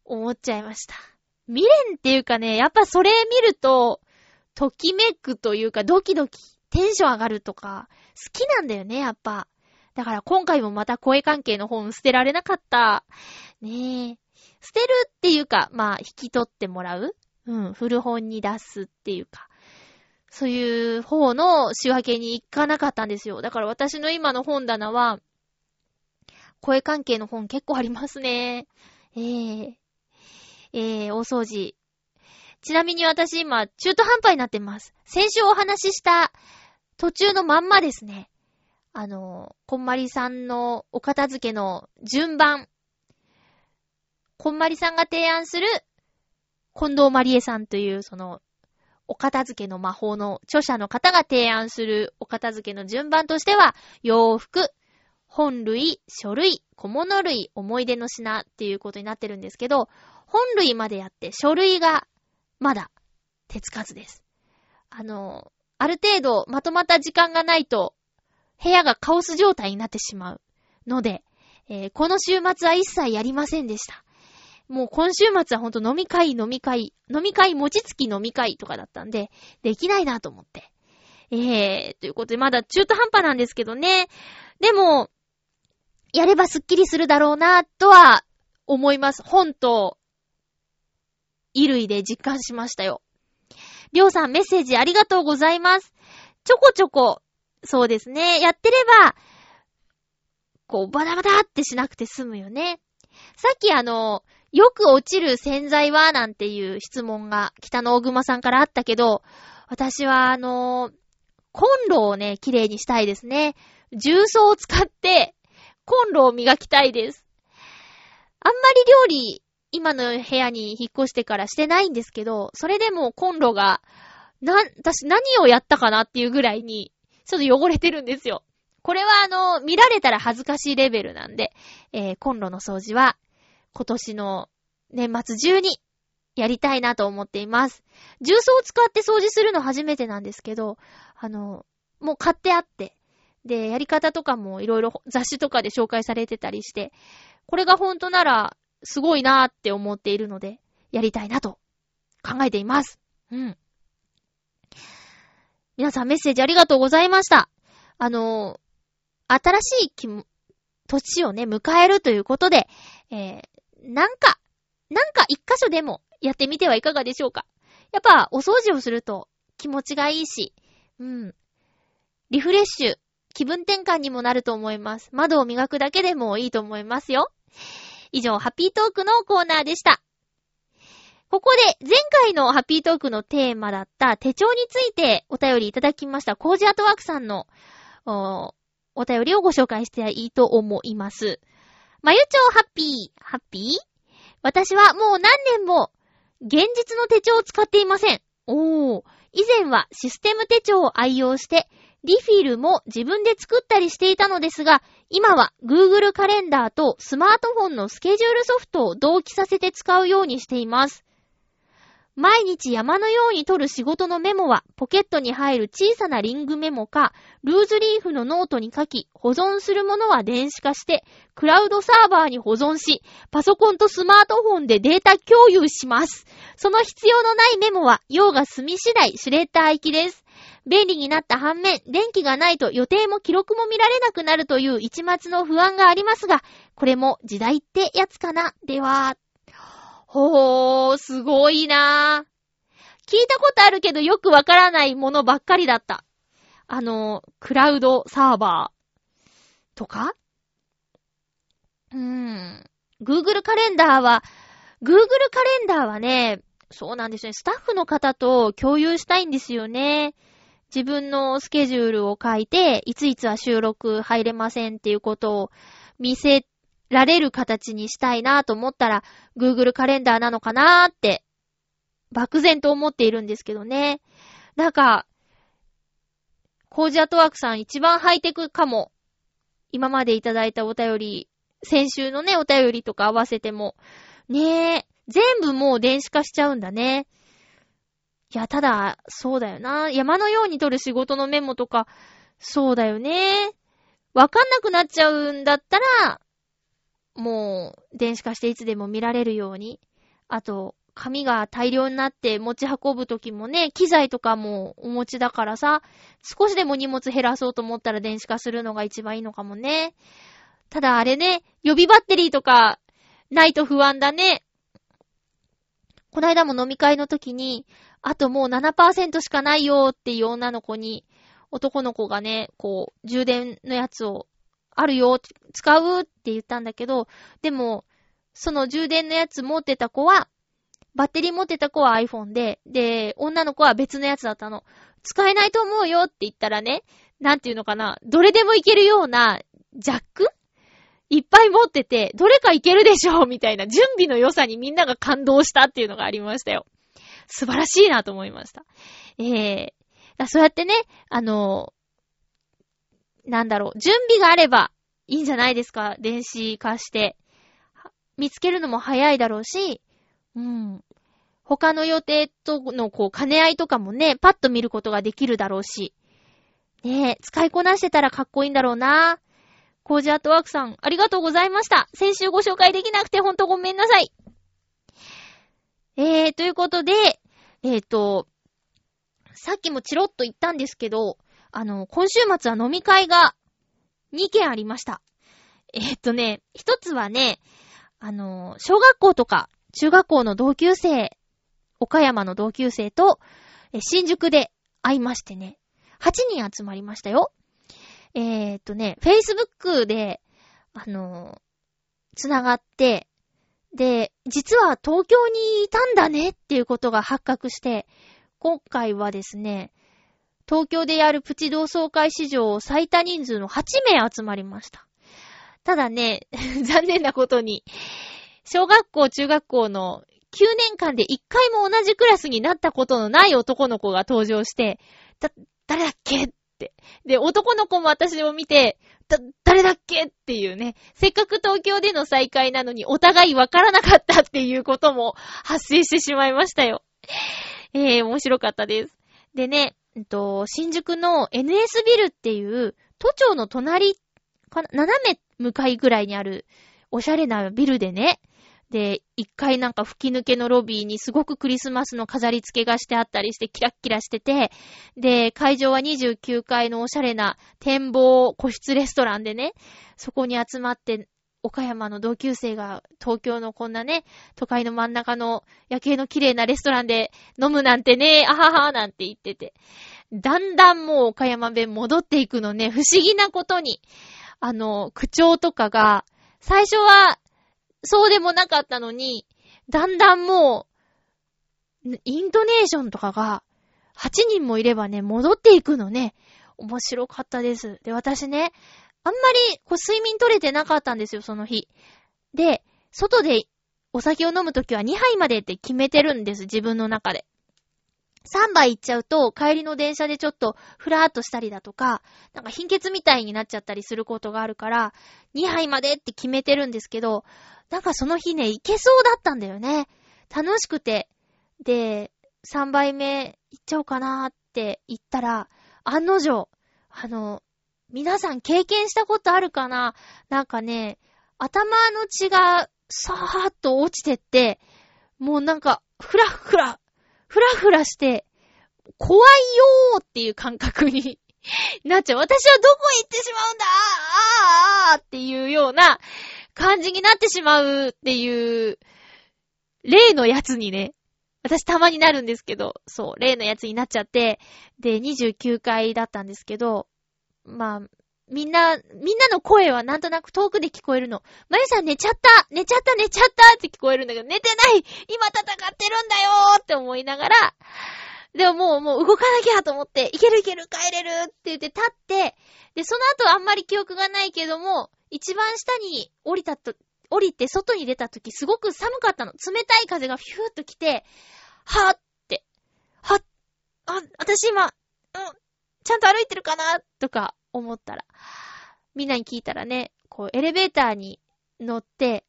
思っちゃいました。未練っていうかね、やっぱそれ見ると、ときめくというか、ドキドキ、テンション上がるとか、好きなんだよね、やっぱ。だから今回もまた声関係の本捨てられなかった。ねえ。捨てるっていうか、まあ、引き取ってもらううん、古本に出すっていうか。そういう方の仕分けに行かなかったんですよ。だから私の今の本棚は、声関係の本結構ありますね。えー、えー、大掃除。ちなみに私今、中途半端になってます。先週お話しした途中のまんまですね。あの、こんまりさんのお片付けの順番。こんまりさんが提案する、近藤まりえさんという、その、お片付けの魔法の著者の方が提案するお片付けの順番としては、洋服、本類、書類、小物類、思い出の品っていうことになってるんですけど、本類までやって書類がまだ手つかずです。あの、ある程度まとまった時間がないと部屋がカオス状態になってしまうので、えー、この週末は一切やりませんでした。もう今週末はほんと飲み会、飲み会、飲み会、餅つき飲み会とかだったんで、できないなと思って。えー、ということで、まだ中途半端なんですけどね。でも、やればスッキリするだろうな、とは思います。本と、衣類で実感しましたよ。りょうさんメッセージありがとうございます。ちょこちょこ、そうですね。やってれば、こう、バタバタってしなくて済むよね。さっきあの、よく落ちる洗剤はなんていう質問が北の大熊さんからあったけど、私はあの、コンロをね、綺麗にしたいですね。重曹を使ってコンロを磨きたいです。あんまり料理、今の部屋に引っ越してからしてないんですけど、それでもコンロが、な、私何をやったかなっていうぐらいに、ちょっと汚れてるんですよ。これはあの、見られたら恥ずかしいレベルなんで、えー、コンロの掃除は今年の年末中にやりたいなと思っています。重曹を使って掃除するの初めてなんですけど、あの、もう買ってあって、で、やり方とかもいろいろ雑誌とかで紹介されてたりして、これが本当ならすごいなーって思っているので、やりたいなと考えています。うん。皆さんメッセージありがとうございました。あの、新しい気も、年をね、迎えるということで、えー、なんか、なんか一箇所でもやってみてはいかがでしょうか。やっぱ、お掃除をすると気持ちがいいし、うん。リフレッシュ、気分転換にもなると思います。窓を磨くだけでもいいと思いますよ。以上、ハッピートークのコーナーでした。ここで、前回のハッピートークのテーマだった手帳についてお便りいただきました、コージアートワークさんのお、お便りをご紹介していいと思います。まゆちょうハッピー、ハッピー？私はもう何年も現実の手帳を使っていません。おー。以前はシステム手帳を愛用して、リフィルも自分で作ったりしていたのですが、今は Google カレンダーとスマートフォンのスケジュールソフトを同期させて使うようにしています。毎日山のように撮る仕事のメモは、ポケットに入る小さなリングメモか、ルーズリーフのノートに書き、保存するものは電子化して、クラウドサーバーに保存し、パソコンとスマートフォンでデータ共有します。その必要のないメモは、用が済み次第シュレッダー行きです。便利になった反面、電気がないと予定も記録も見られなくなるという一抹の不安がありますが、これも時代ってやつかなでは。ほー、すごいなぁ。聞いたことあるけどよくわからないものばっかりだった。あの、クラウドサーバーとか？うーん。Google カレンダーは、Google カレンダーはね、そうなんですね。スタッフの方と共有したいんですよね。自分のスケジュールを書いて、いついつは収録入れませんっていうことを見せられる形にしたいなと思ったら、Google カレンダーなのかなーって、漠然と思っているんですけどね。なんか、コージアトワークさん一番ハイテクかも。今までいただいたお便り、先週のね、お便りとか合わせても。ねえ、全部もう電子化しちゃうんだね。いや、ただ、そうだよな。山のように撮る仕事のメモとか、そうだよね。わかんなくなっちゃうんだったら、もう、電子化していつでも見られるように。あと、紙が大量になって持ち運ぶときもね、機材とかもお持ちだからさ、少しでも荷物減らそうと思ったら電子化するのが一番いいのかもね。ただあれね、予備バッテリーとかないと不安だね。こないだも飲み会の時に、あともう7%しかないよっていう女の子に、男の子がね、こう、充電のやつをあるよ、使うって言ったんだけど、でも、その充電のやつ持ってた子は、バッテリー持ってた子は iPhone で、で、女の子は別のやつだったの。使えないと思うよって言ったらね、なんていうのかな、どれでもいけるような、ジャック？いっぱい持ってて、どれかいけるでしょみたいな準備の良さにみんなが感動したっていうのがありましたよ。素晴らしいなと思いました。ええー、そうやってね、あの、なんだろう、準備があればいいんじゃないですか電子化して。見つけるのも早いだろうし、うん。他の予定とのこう兼ね合いとかもね、パッと見ることができるだろうし。ねえ、使いこなしてたらかっこいいんだろうな。コージアートワークさん、ありがとうございました。先週ご紹介できなくてほんとごめんなさい。えー、ということで、えっ、ー、と、さっきもチロッと言ったんですけど、あの、今週末は飲み会が2件ありました。えー、っとね、一つはね、あの、小学校とか中学校の同級生、岡山の同級生と、新宿で会いましてね、8人集まりましたよ。えー、っとね、Facebook で、あの、つながって、で、実は東京にいたんだねっていうことが発覚して、今回はですね、東京でやるプチ同窓会史上最多人数の8名集まりました。ただね、残念なことに、小学校、中学校の9年間で1回も同じクラスになったことのない男の子が登場して、だ、誰だっけ。で、男の子も私を見て、だ、誰だっけっていうね、せっかく東京での再会なのにお互いわからなかったっていうことも発生してしまいましたよ。えー、面白かったです。でね、えっと、新宿の NS ビルっていう、都庁の隣かな、斜め向かいぐらいにある、おしゃれなビルでね、で、一階なんか吹き抜けのロビーにすごくクリスマスの飾り付けがしてあったりしてキラッキラしてて、で、会場は29階のおしゃれな展望個室レストランでね、そこに集まって岡山の同級生が東京のこんなね、都会の真ん中の夜景の綺麗なレストランで飲むなんてね、あははなんて言ってて。だんだんもう岡山弁戻っていくのね、不思議なことに。あの、口調とかが、最初はそうでもなかったのに、だんだんもう、イントネーションとかが、8人もいればね、戻っていくのね。面白かったです。で、私ね、あんまり、こう、睡眠取れてなかったんですよ、その日。で、外でお酒を飲むときは2杯までって決めてるんです、自分の中で。3杯行っちゃうと、帰りの電車でちょっとふらーっとしたりだとか、なんか貧血みたいになっちゃったりすることがあるから、2杯までって決めてるんですけど、なんかその日ね、行けそうだったんだよね。楽しくて。で、3杯目行っちゃおうかなーって言ったら、案の定、あの、皆さん経験したことあるかな？なんかね、頭の血がさーっと落ちてって、もうなんか、ふらふら、ふらふらして、怖いよーっていう感覚に なっちゃう。私はどこ行ってしまうんだあーあーあーっていうような感じになってしまうっていう、例のやつにね、私たまになるんですけど、そう、例のやつになっちゃって、で、29回だったんですけど、まあ、みんな、みんなの声はなんとなく遠くで聞こえるの。まゆさん寝ちゃった寝ちゃった寝ちゃったって聞こえるんだけど、寝てない今戦ってるんだよーって思いながら、でももう、もう動かなきゃと思って、いけるいける帰れるって言って立って、で、その後あんまり記憶がないけども、一番下に降りたと、降りて外に出た時すごく寒かったの。冷たい風がフューっと来て、はぁって、はっ、あ、私今、うん、ちゃんと歩いてるかなとか思ったら、みんなに聞いたらね、こう、エレベーターに乗って、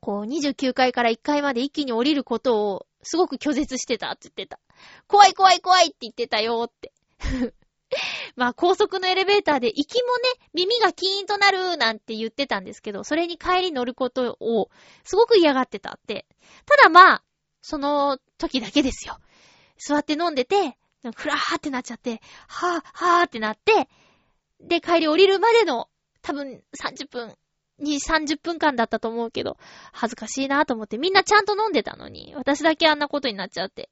こう、29階から1階まで一気に降りることを、すごく拒絶してたって言ってた。怖い怖い怖いって言ってたよって。まあ、高速のエレベーターで行きもね、耳がキーンとなるなんて言ってたんですけど、それに帰り乗ることをすごく嫌がってたって。ただまあ、その時だけですよ。座って飲んでて、ふらーってなっちゃって、はぁ、はぁってなって、で、帰り降りるまでの、多分30分、に30分間だったと思うけど、恥ずかしいなと思って、みんなちゃんと飲んでたのに、私だけあんなことになっちゃって。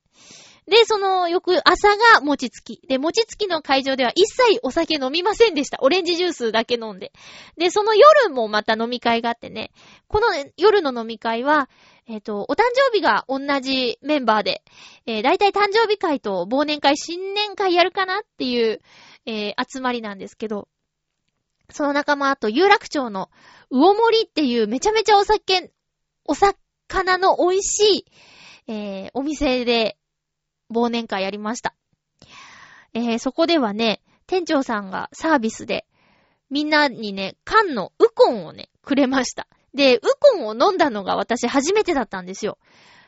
で、その翌朝が餅つき。で、餅つきの会場では一切お酒飲みませんでした。オレンジジュースだけ飲んで。で、その夜もまた飲み会があってね。この夜の飲み会は、えっ、ー、と、お誕生日が同じメンバーで、えー、だいたい誕生日会と忘年会、新年会やるかなっていう、えー、集まりなんですけど、その仲間あと、有楽町の魚森っていうめちゃめちゃお酒、お魚の美味しい、えー、お店で忘年会やりました。えー、そこではね、店長さんがサービスで、みんなにね、缶のウコンをね、くれました。で、ウコンを飲んだのが私初めてだったんですよ。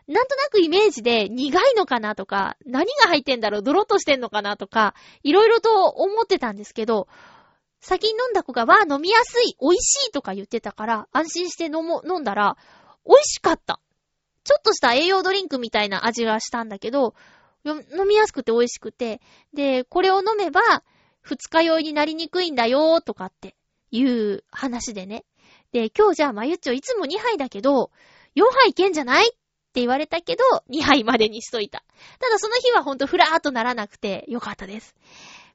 なんとなくイメージで苦いのかなとか、何が入ってんだろう、ドロッとしてんのかなとか、いろいろと思ってたんですけど、先に飲んだ子が、わ飲みやすい、美味しいとか言ってたから、安心して飲も、飲んだら、美味しかった。ちょっとした栄養ドリンクみたいな味がしたんだけど、飲みやすくて美味しくて、で、これを飲めば、二日酔いになりにくいんだよとかっていう話でね。で、今日じゃあまゆっちょいつも2杯だけど、4杯いけんじゃないって言われたけど、2杯までにしといた。ただその日はほんとふらーっとならなくてよかったです。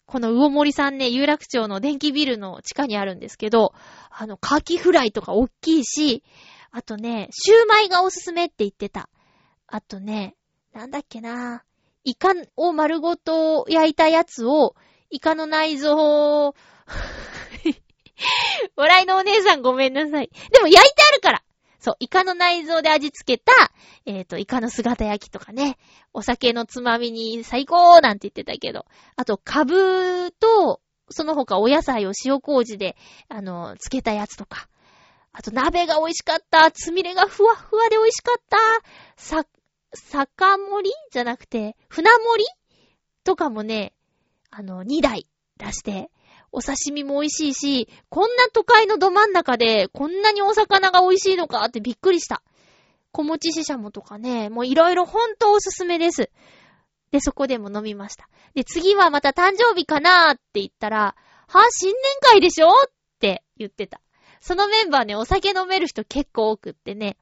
この魚森さんね、有楽町の電気ビルの地下にあるんですけど、あの、カキフライとか大きいし、あとね、シューマイがおすすめって言ってた。あとね、なんだっけなイカを丸ごと焼いたやつを、イカの内臓を 笑いのお姉さんごめんなさい。でも焼いてあるからそう、イカの内臓で味付けた、えっ、ー、と、イカの姿焼きとかね、お酒のつまみに最高なんて言ってたけど、あと、カブと、その他お野菜を塩麹で、あの、漬けたやつとか。あと、鍋が美味しかった。つみれがふわふわで美味しかった。さ、酒盛り？じゃなくて、船盛り？とかもね、あの、2台出して、お刺身も美味しいし、こんな都会のど真ん中で、こんなにお魚が美味しいのかってびっくりした。小餅ししゃもとかね、もういろいろほんとおすすめです。で、そこでも飲みました。で、次はまた誕生日かなーって言ったら、はぁ新年会でしょって言ってた。そのメンバーね、お酒飲める人結構多くってね、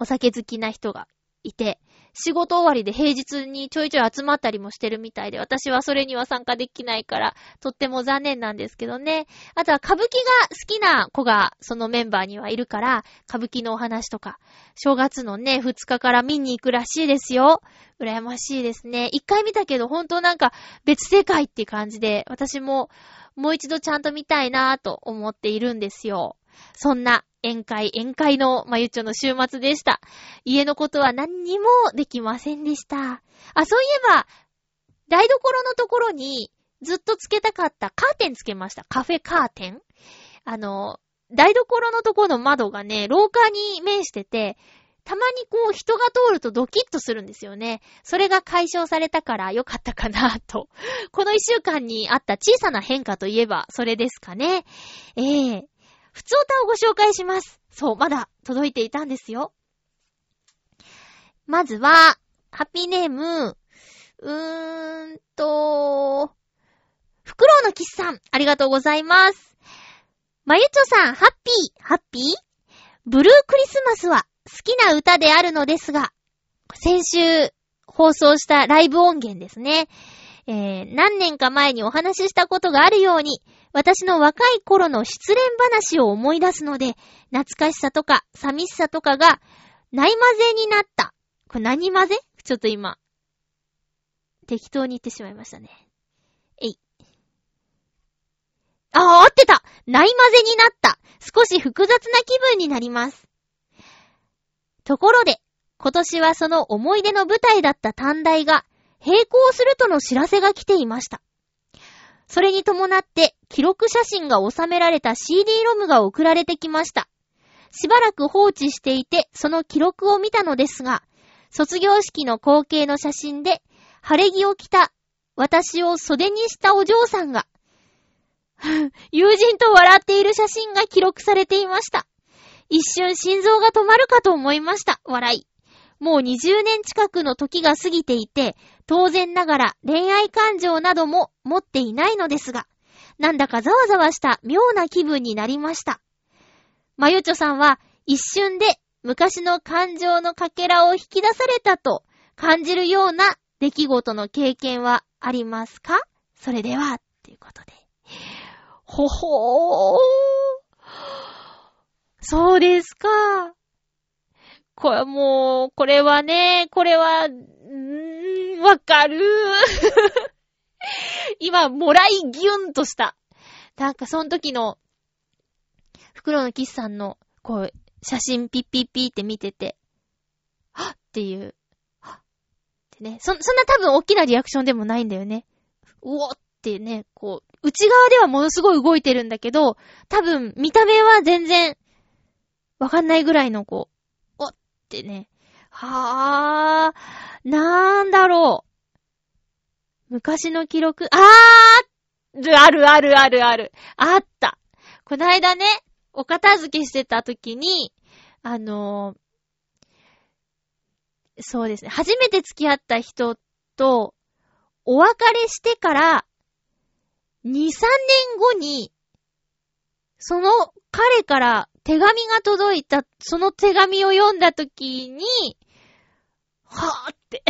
お酒好きな人がいて、仕事終わりで平日にちょいちょい集まったりもしてるみたいで、私はそれには参加できないから、とっても残念なんですけどね。あとは歌舞伎が好きな子がそのメンバーにはいるから、歌舞伎のお話とか、正月のね、2日から見に行くらしいですよ。羨ましいですね。一回見たけど、本当なんか別世界って感じで、私ももう一度ちゃんと見たいなぁと思っているんですよ。そんな宴会、宴会のまゆちょの週末でした。家のことは何にもできませんでした。あ、そういえば、台所のところにずっとつけたかったカーテンつけました。カフェカーテンあの、台所のところの窓がね、廊下に面してて、たまにこう人が通るとドキッとするんですよね。それが解消されたからよかったかなと。この一週間にあった小さな変化といえばそれですかね。ええー、普通歌をご紹介します。そう、まだ届いていたんですよ。まずは、ハッピーネーム、うーんと、フクロウのキスさん、ありがとうございます。まゆちょさん、ハッピー、ハッピー？ブルークリスマスは好きな歌であるのですが、先週放送したライブ音源ですね。えー、何年か前にお話ししたことがあるように、私の若い頃の失恋話を思い出すので、懐かしさとか寂しさとかがない混ぜになった。これ何混ぜ？ちょっと今、適当に言ってしまいましたね。えい。ああ、合ってたない混ぜになった。少し複雑な気分になります。ところで、今年はその思い出の舞台だった短大が並行するとの知らせが来ていました。それに伴って記録写真が収められた CD ロムが送られてきました。しばらく放置していてその記録を見たのですが、卒業式の光景の写真で晴れ着を着た私を袖にしたお嬢さんが、友人と笑っている写真が記録されていました。一瞬心臓が止まるかと思いました。笑い。もう20年近くの時が過ぎていて、当然ながら恋愛感情なども持っていないのですが、なんだかざわざわした妙な気分になりました。まゆちょさんは一瞬で昔の感情のかけらを引き出されたと感じるような出来事の経験はありますか？それでは、ということで。ほほー。そうですか。これもう、これはね、これは、んー、わかる。今、もらいギュンとした。なんか、その時の、袋のキスさんの、こう、写真ピッピッピって見てて、はっっていう、はっってね。そ、そんな多分大きなリアクションでもないんだよね。うおってね、こう、内側ではものすごい動いてるんだけど、多分見た目は全然わかんないぐらいのこう、ってね。はぁ、なんだろう。昔の記録、あーあるあるあるある。あった。こないだね、お片付けしてた時に、あのー、そうですね。初めて付き合った人と、お別れしてから、2、3年後に、その彼から手紙が届いた、その手紙を読んだときに、はぁって。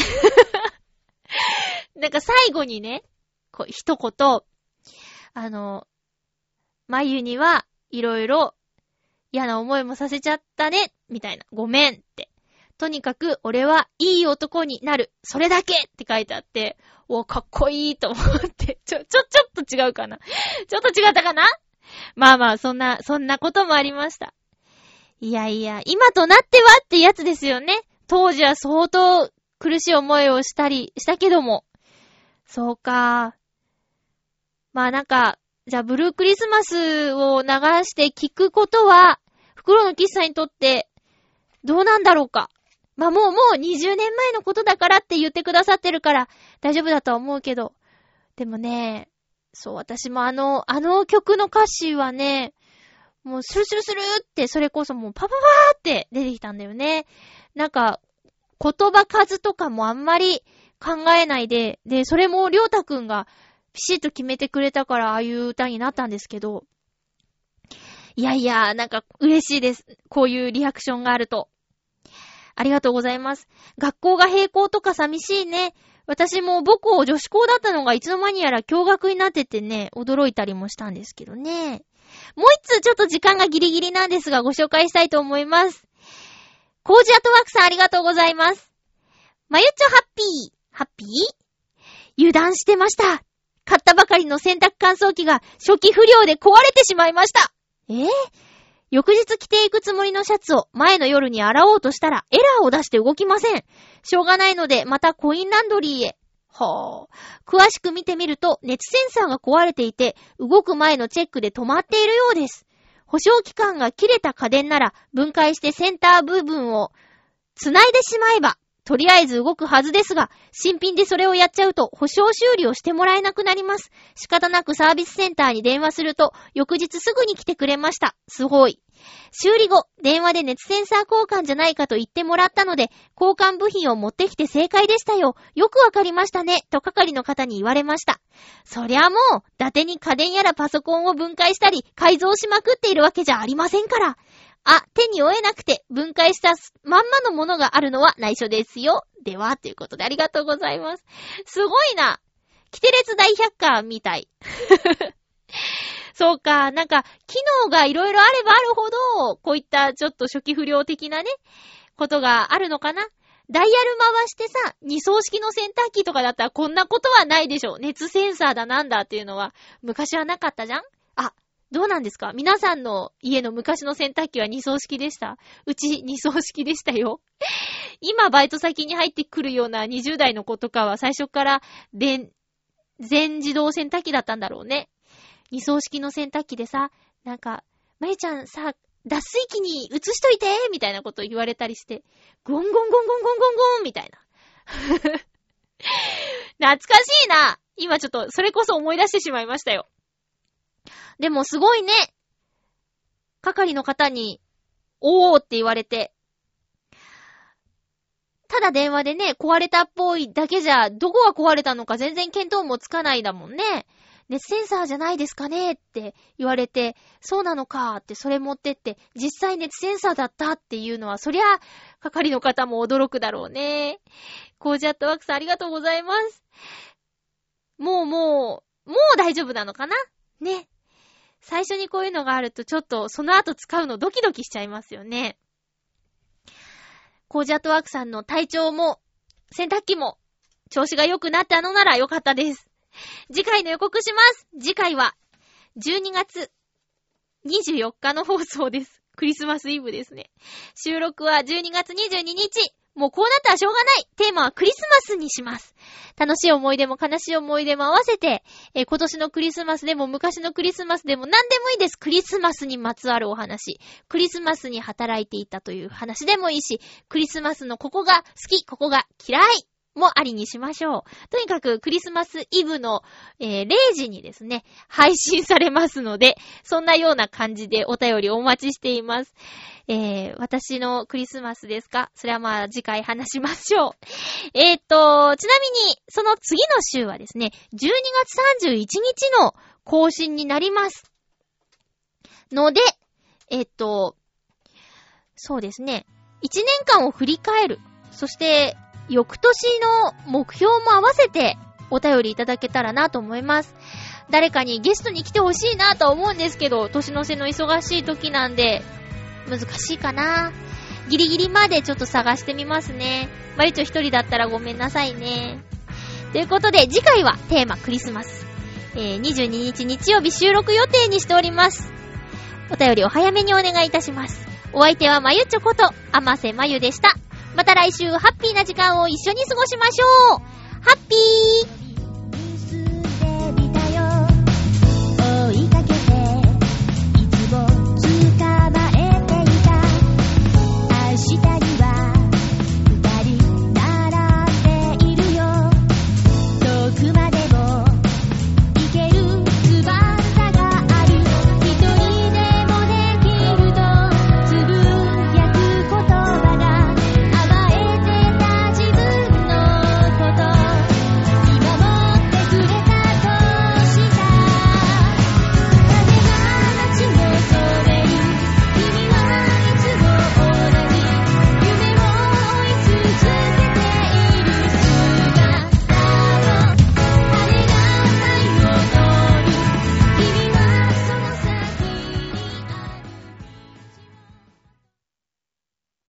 なんか最後にね、こう一言、あの、眉にはいろいろ嫌な思いもさせちゃったね、みたいな。ごめんって。とにかく俺はいい男になる。それだけって書いてあって、お、かっこいいと思って。ちょ、ちょ、ちょっと違うかなちょっと違ったかなまあまあ、そんな、そんなこともありました。いやいや、今となってはってやつですよね。当時は相当苦しい思いをしたりしたけども。そうか。まあなんか、じゃあブルークリスマスを流して聞くことは、袋の喫茶にとってどうなんだろうか。まあもうもう20年前のことだからって言ってくださってるから大丈夫だとは思うけど。でもね、そう、私もあの、あの曲の歌詞はね、もうスルスルスルってそれこそもうパパパーって出てきたんだよね。なんか、言葉数とかもあんまり考えないで、で、それもりょうたくんがピシッと決めてくれたからああいう歌になったんですけど、いやいや、なんか嬉しいです。こういうリアクションがあると。ありがとうございます。学校が並行とか寂しいね。私も母校女子校だったのがいつの間にやら驚愕になっててね、驚いたりもしたんですけどね。もう一つちょっと時間がギリギリなんですがご紹介したいと思います。コージアトワークさんありがとうございます。まゆちょハッピー。ハッピー？油断してました。買ったばかりの洗濯乾燥機が初期不良で壊れてしまいました。え、ー、翌日着ていくつもりのシャツを前の夜に洗おうとしたらエラーを出して動きません。しょうがないのでまたコインランドリーへ。はぁ。詳しく見てみると熱センサーが壊れていて動く前のチェックで止まっているようです。保証期間が切れた家電なら分解してセンター部分を繋いでしまえばとりあえず動くはずですが、新品でそれをやっちゃうと保証修理をしてもらえなくなります。仕方なくサービスセンターに電話すると、翌日すぐに来てくれました。すごい。修理後、電話で熱センサー交換じゃないかと言ってもらったので、交換部品を持ってきて正解でしたよ。よくわかりましたね。と係の方に言われました。そりゃもう、伊達に家電やらパソコンを分解したり、改造しまくっているわけじゃありませんから。あ、手に負えなくて分解したまんまのものがあるのは内緒ですよ。では、ということでありがとうございます。すごいな。キテレツ大百科みたい。そうか、なんか、機能がいろいろあればあるほど、こういったちょっと初期不良的なね、ことがあるのかな。ダイヤル回してさ、二層式の洗濯機とかだったらこんなことはないでしょ。熱センサーだなんだっていうのは、昔はなかったじゃん、どうなんですか？皆さんの家の昔の洗濯機は二層式でしたうち二層式でしたよ。今バイト先に入ってくるような20代の子とかは最初から全自動洗濯機だったんだろうね。二層式の洗濯機でさ、なんか、まゆちゃんさ、脱水機に移しといてみたいなこと言われたりして、ゴンゴンゴンゴンゴンゴンゴンみたいな。懐かしいな今ちょっと、それこそ思い出してしまいましたよ。でもすごいね。係の方に、おーって言われて。ただ電話でね、壊れたっぽいだけじゃ、どこが壊れたのか全然見当もつかないだもんね。熱センサーじゃないですかねって言われて、そうなのかってそれ持ってって、実際熱センサーだったっていうのは、そりゃ、係の方も驚くだろうね。コージャットワークさんありがとうございます。もうもう、もう大丈夫なのかな？ね。最初にこういうのがあるとちょっとその後使うのドキドキしちゃいますよね。コージャットワークさんの体調も、洗濯機も、調子が良くなったのなら良かったです。次回の予告します。次回は、12月24日の放送です。クリスマスイブですね。収録は12月22日。もうこうなったらしょうがない。テーマはクリスマスにします。楽しい思い出も悲しい思い出も合わせて、えー、今年のクリスマスでも昔のクリスマスでも何でもいいです。クリスマスにまつわるお話。クリスマスに働いていたという話でもいいし、クリスマスのここが好き、ここが嫌いもありにしましょう。とにかくクリスマスイブの、えー、0時にですね、配信されますので、そんなような感じでお便りお待ちしています。えー、私のクリスマスですか？それはまあ次回話しましょう。えー、っと、ちなみに、その次の週はですね、12月31日の更新になります。ので、えー、っと、そうですね、1年間を振り返る。そして、翌年の目標も合わせてお便りいただけたらなと思います。誰かにゲストに来てほしいなと思うんですけど、年の瀬の忙しい時なんで、難しいかな。ギリギリまでちょっと探してみますね。まゆちょ一人だったらごめんなさいね。ということで、次回はテーマクリスマス。えー、22日日曜日収録予定にしております。お便りお早めにお願いいたします。お相手はまゆちょこと、あませまゆでした。また来週ハッピーな時間を一緒に過ごしましょう。ハッピー。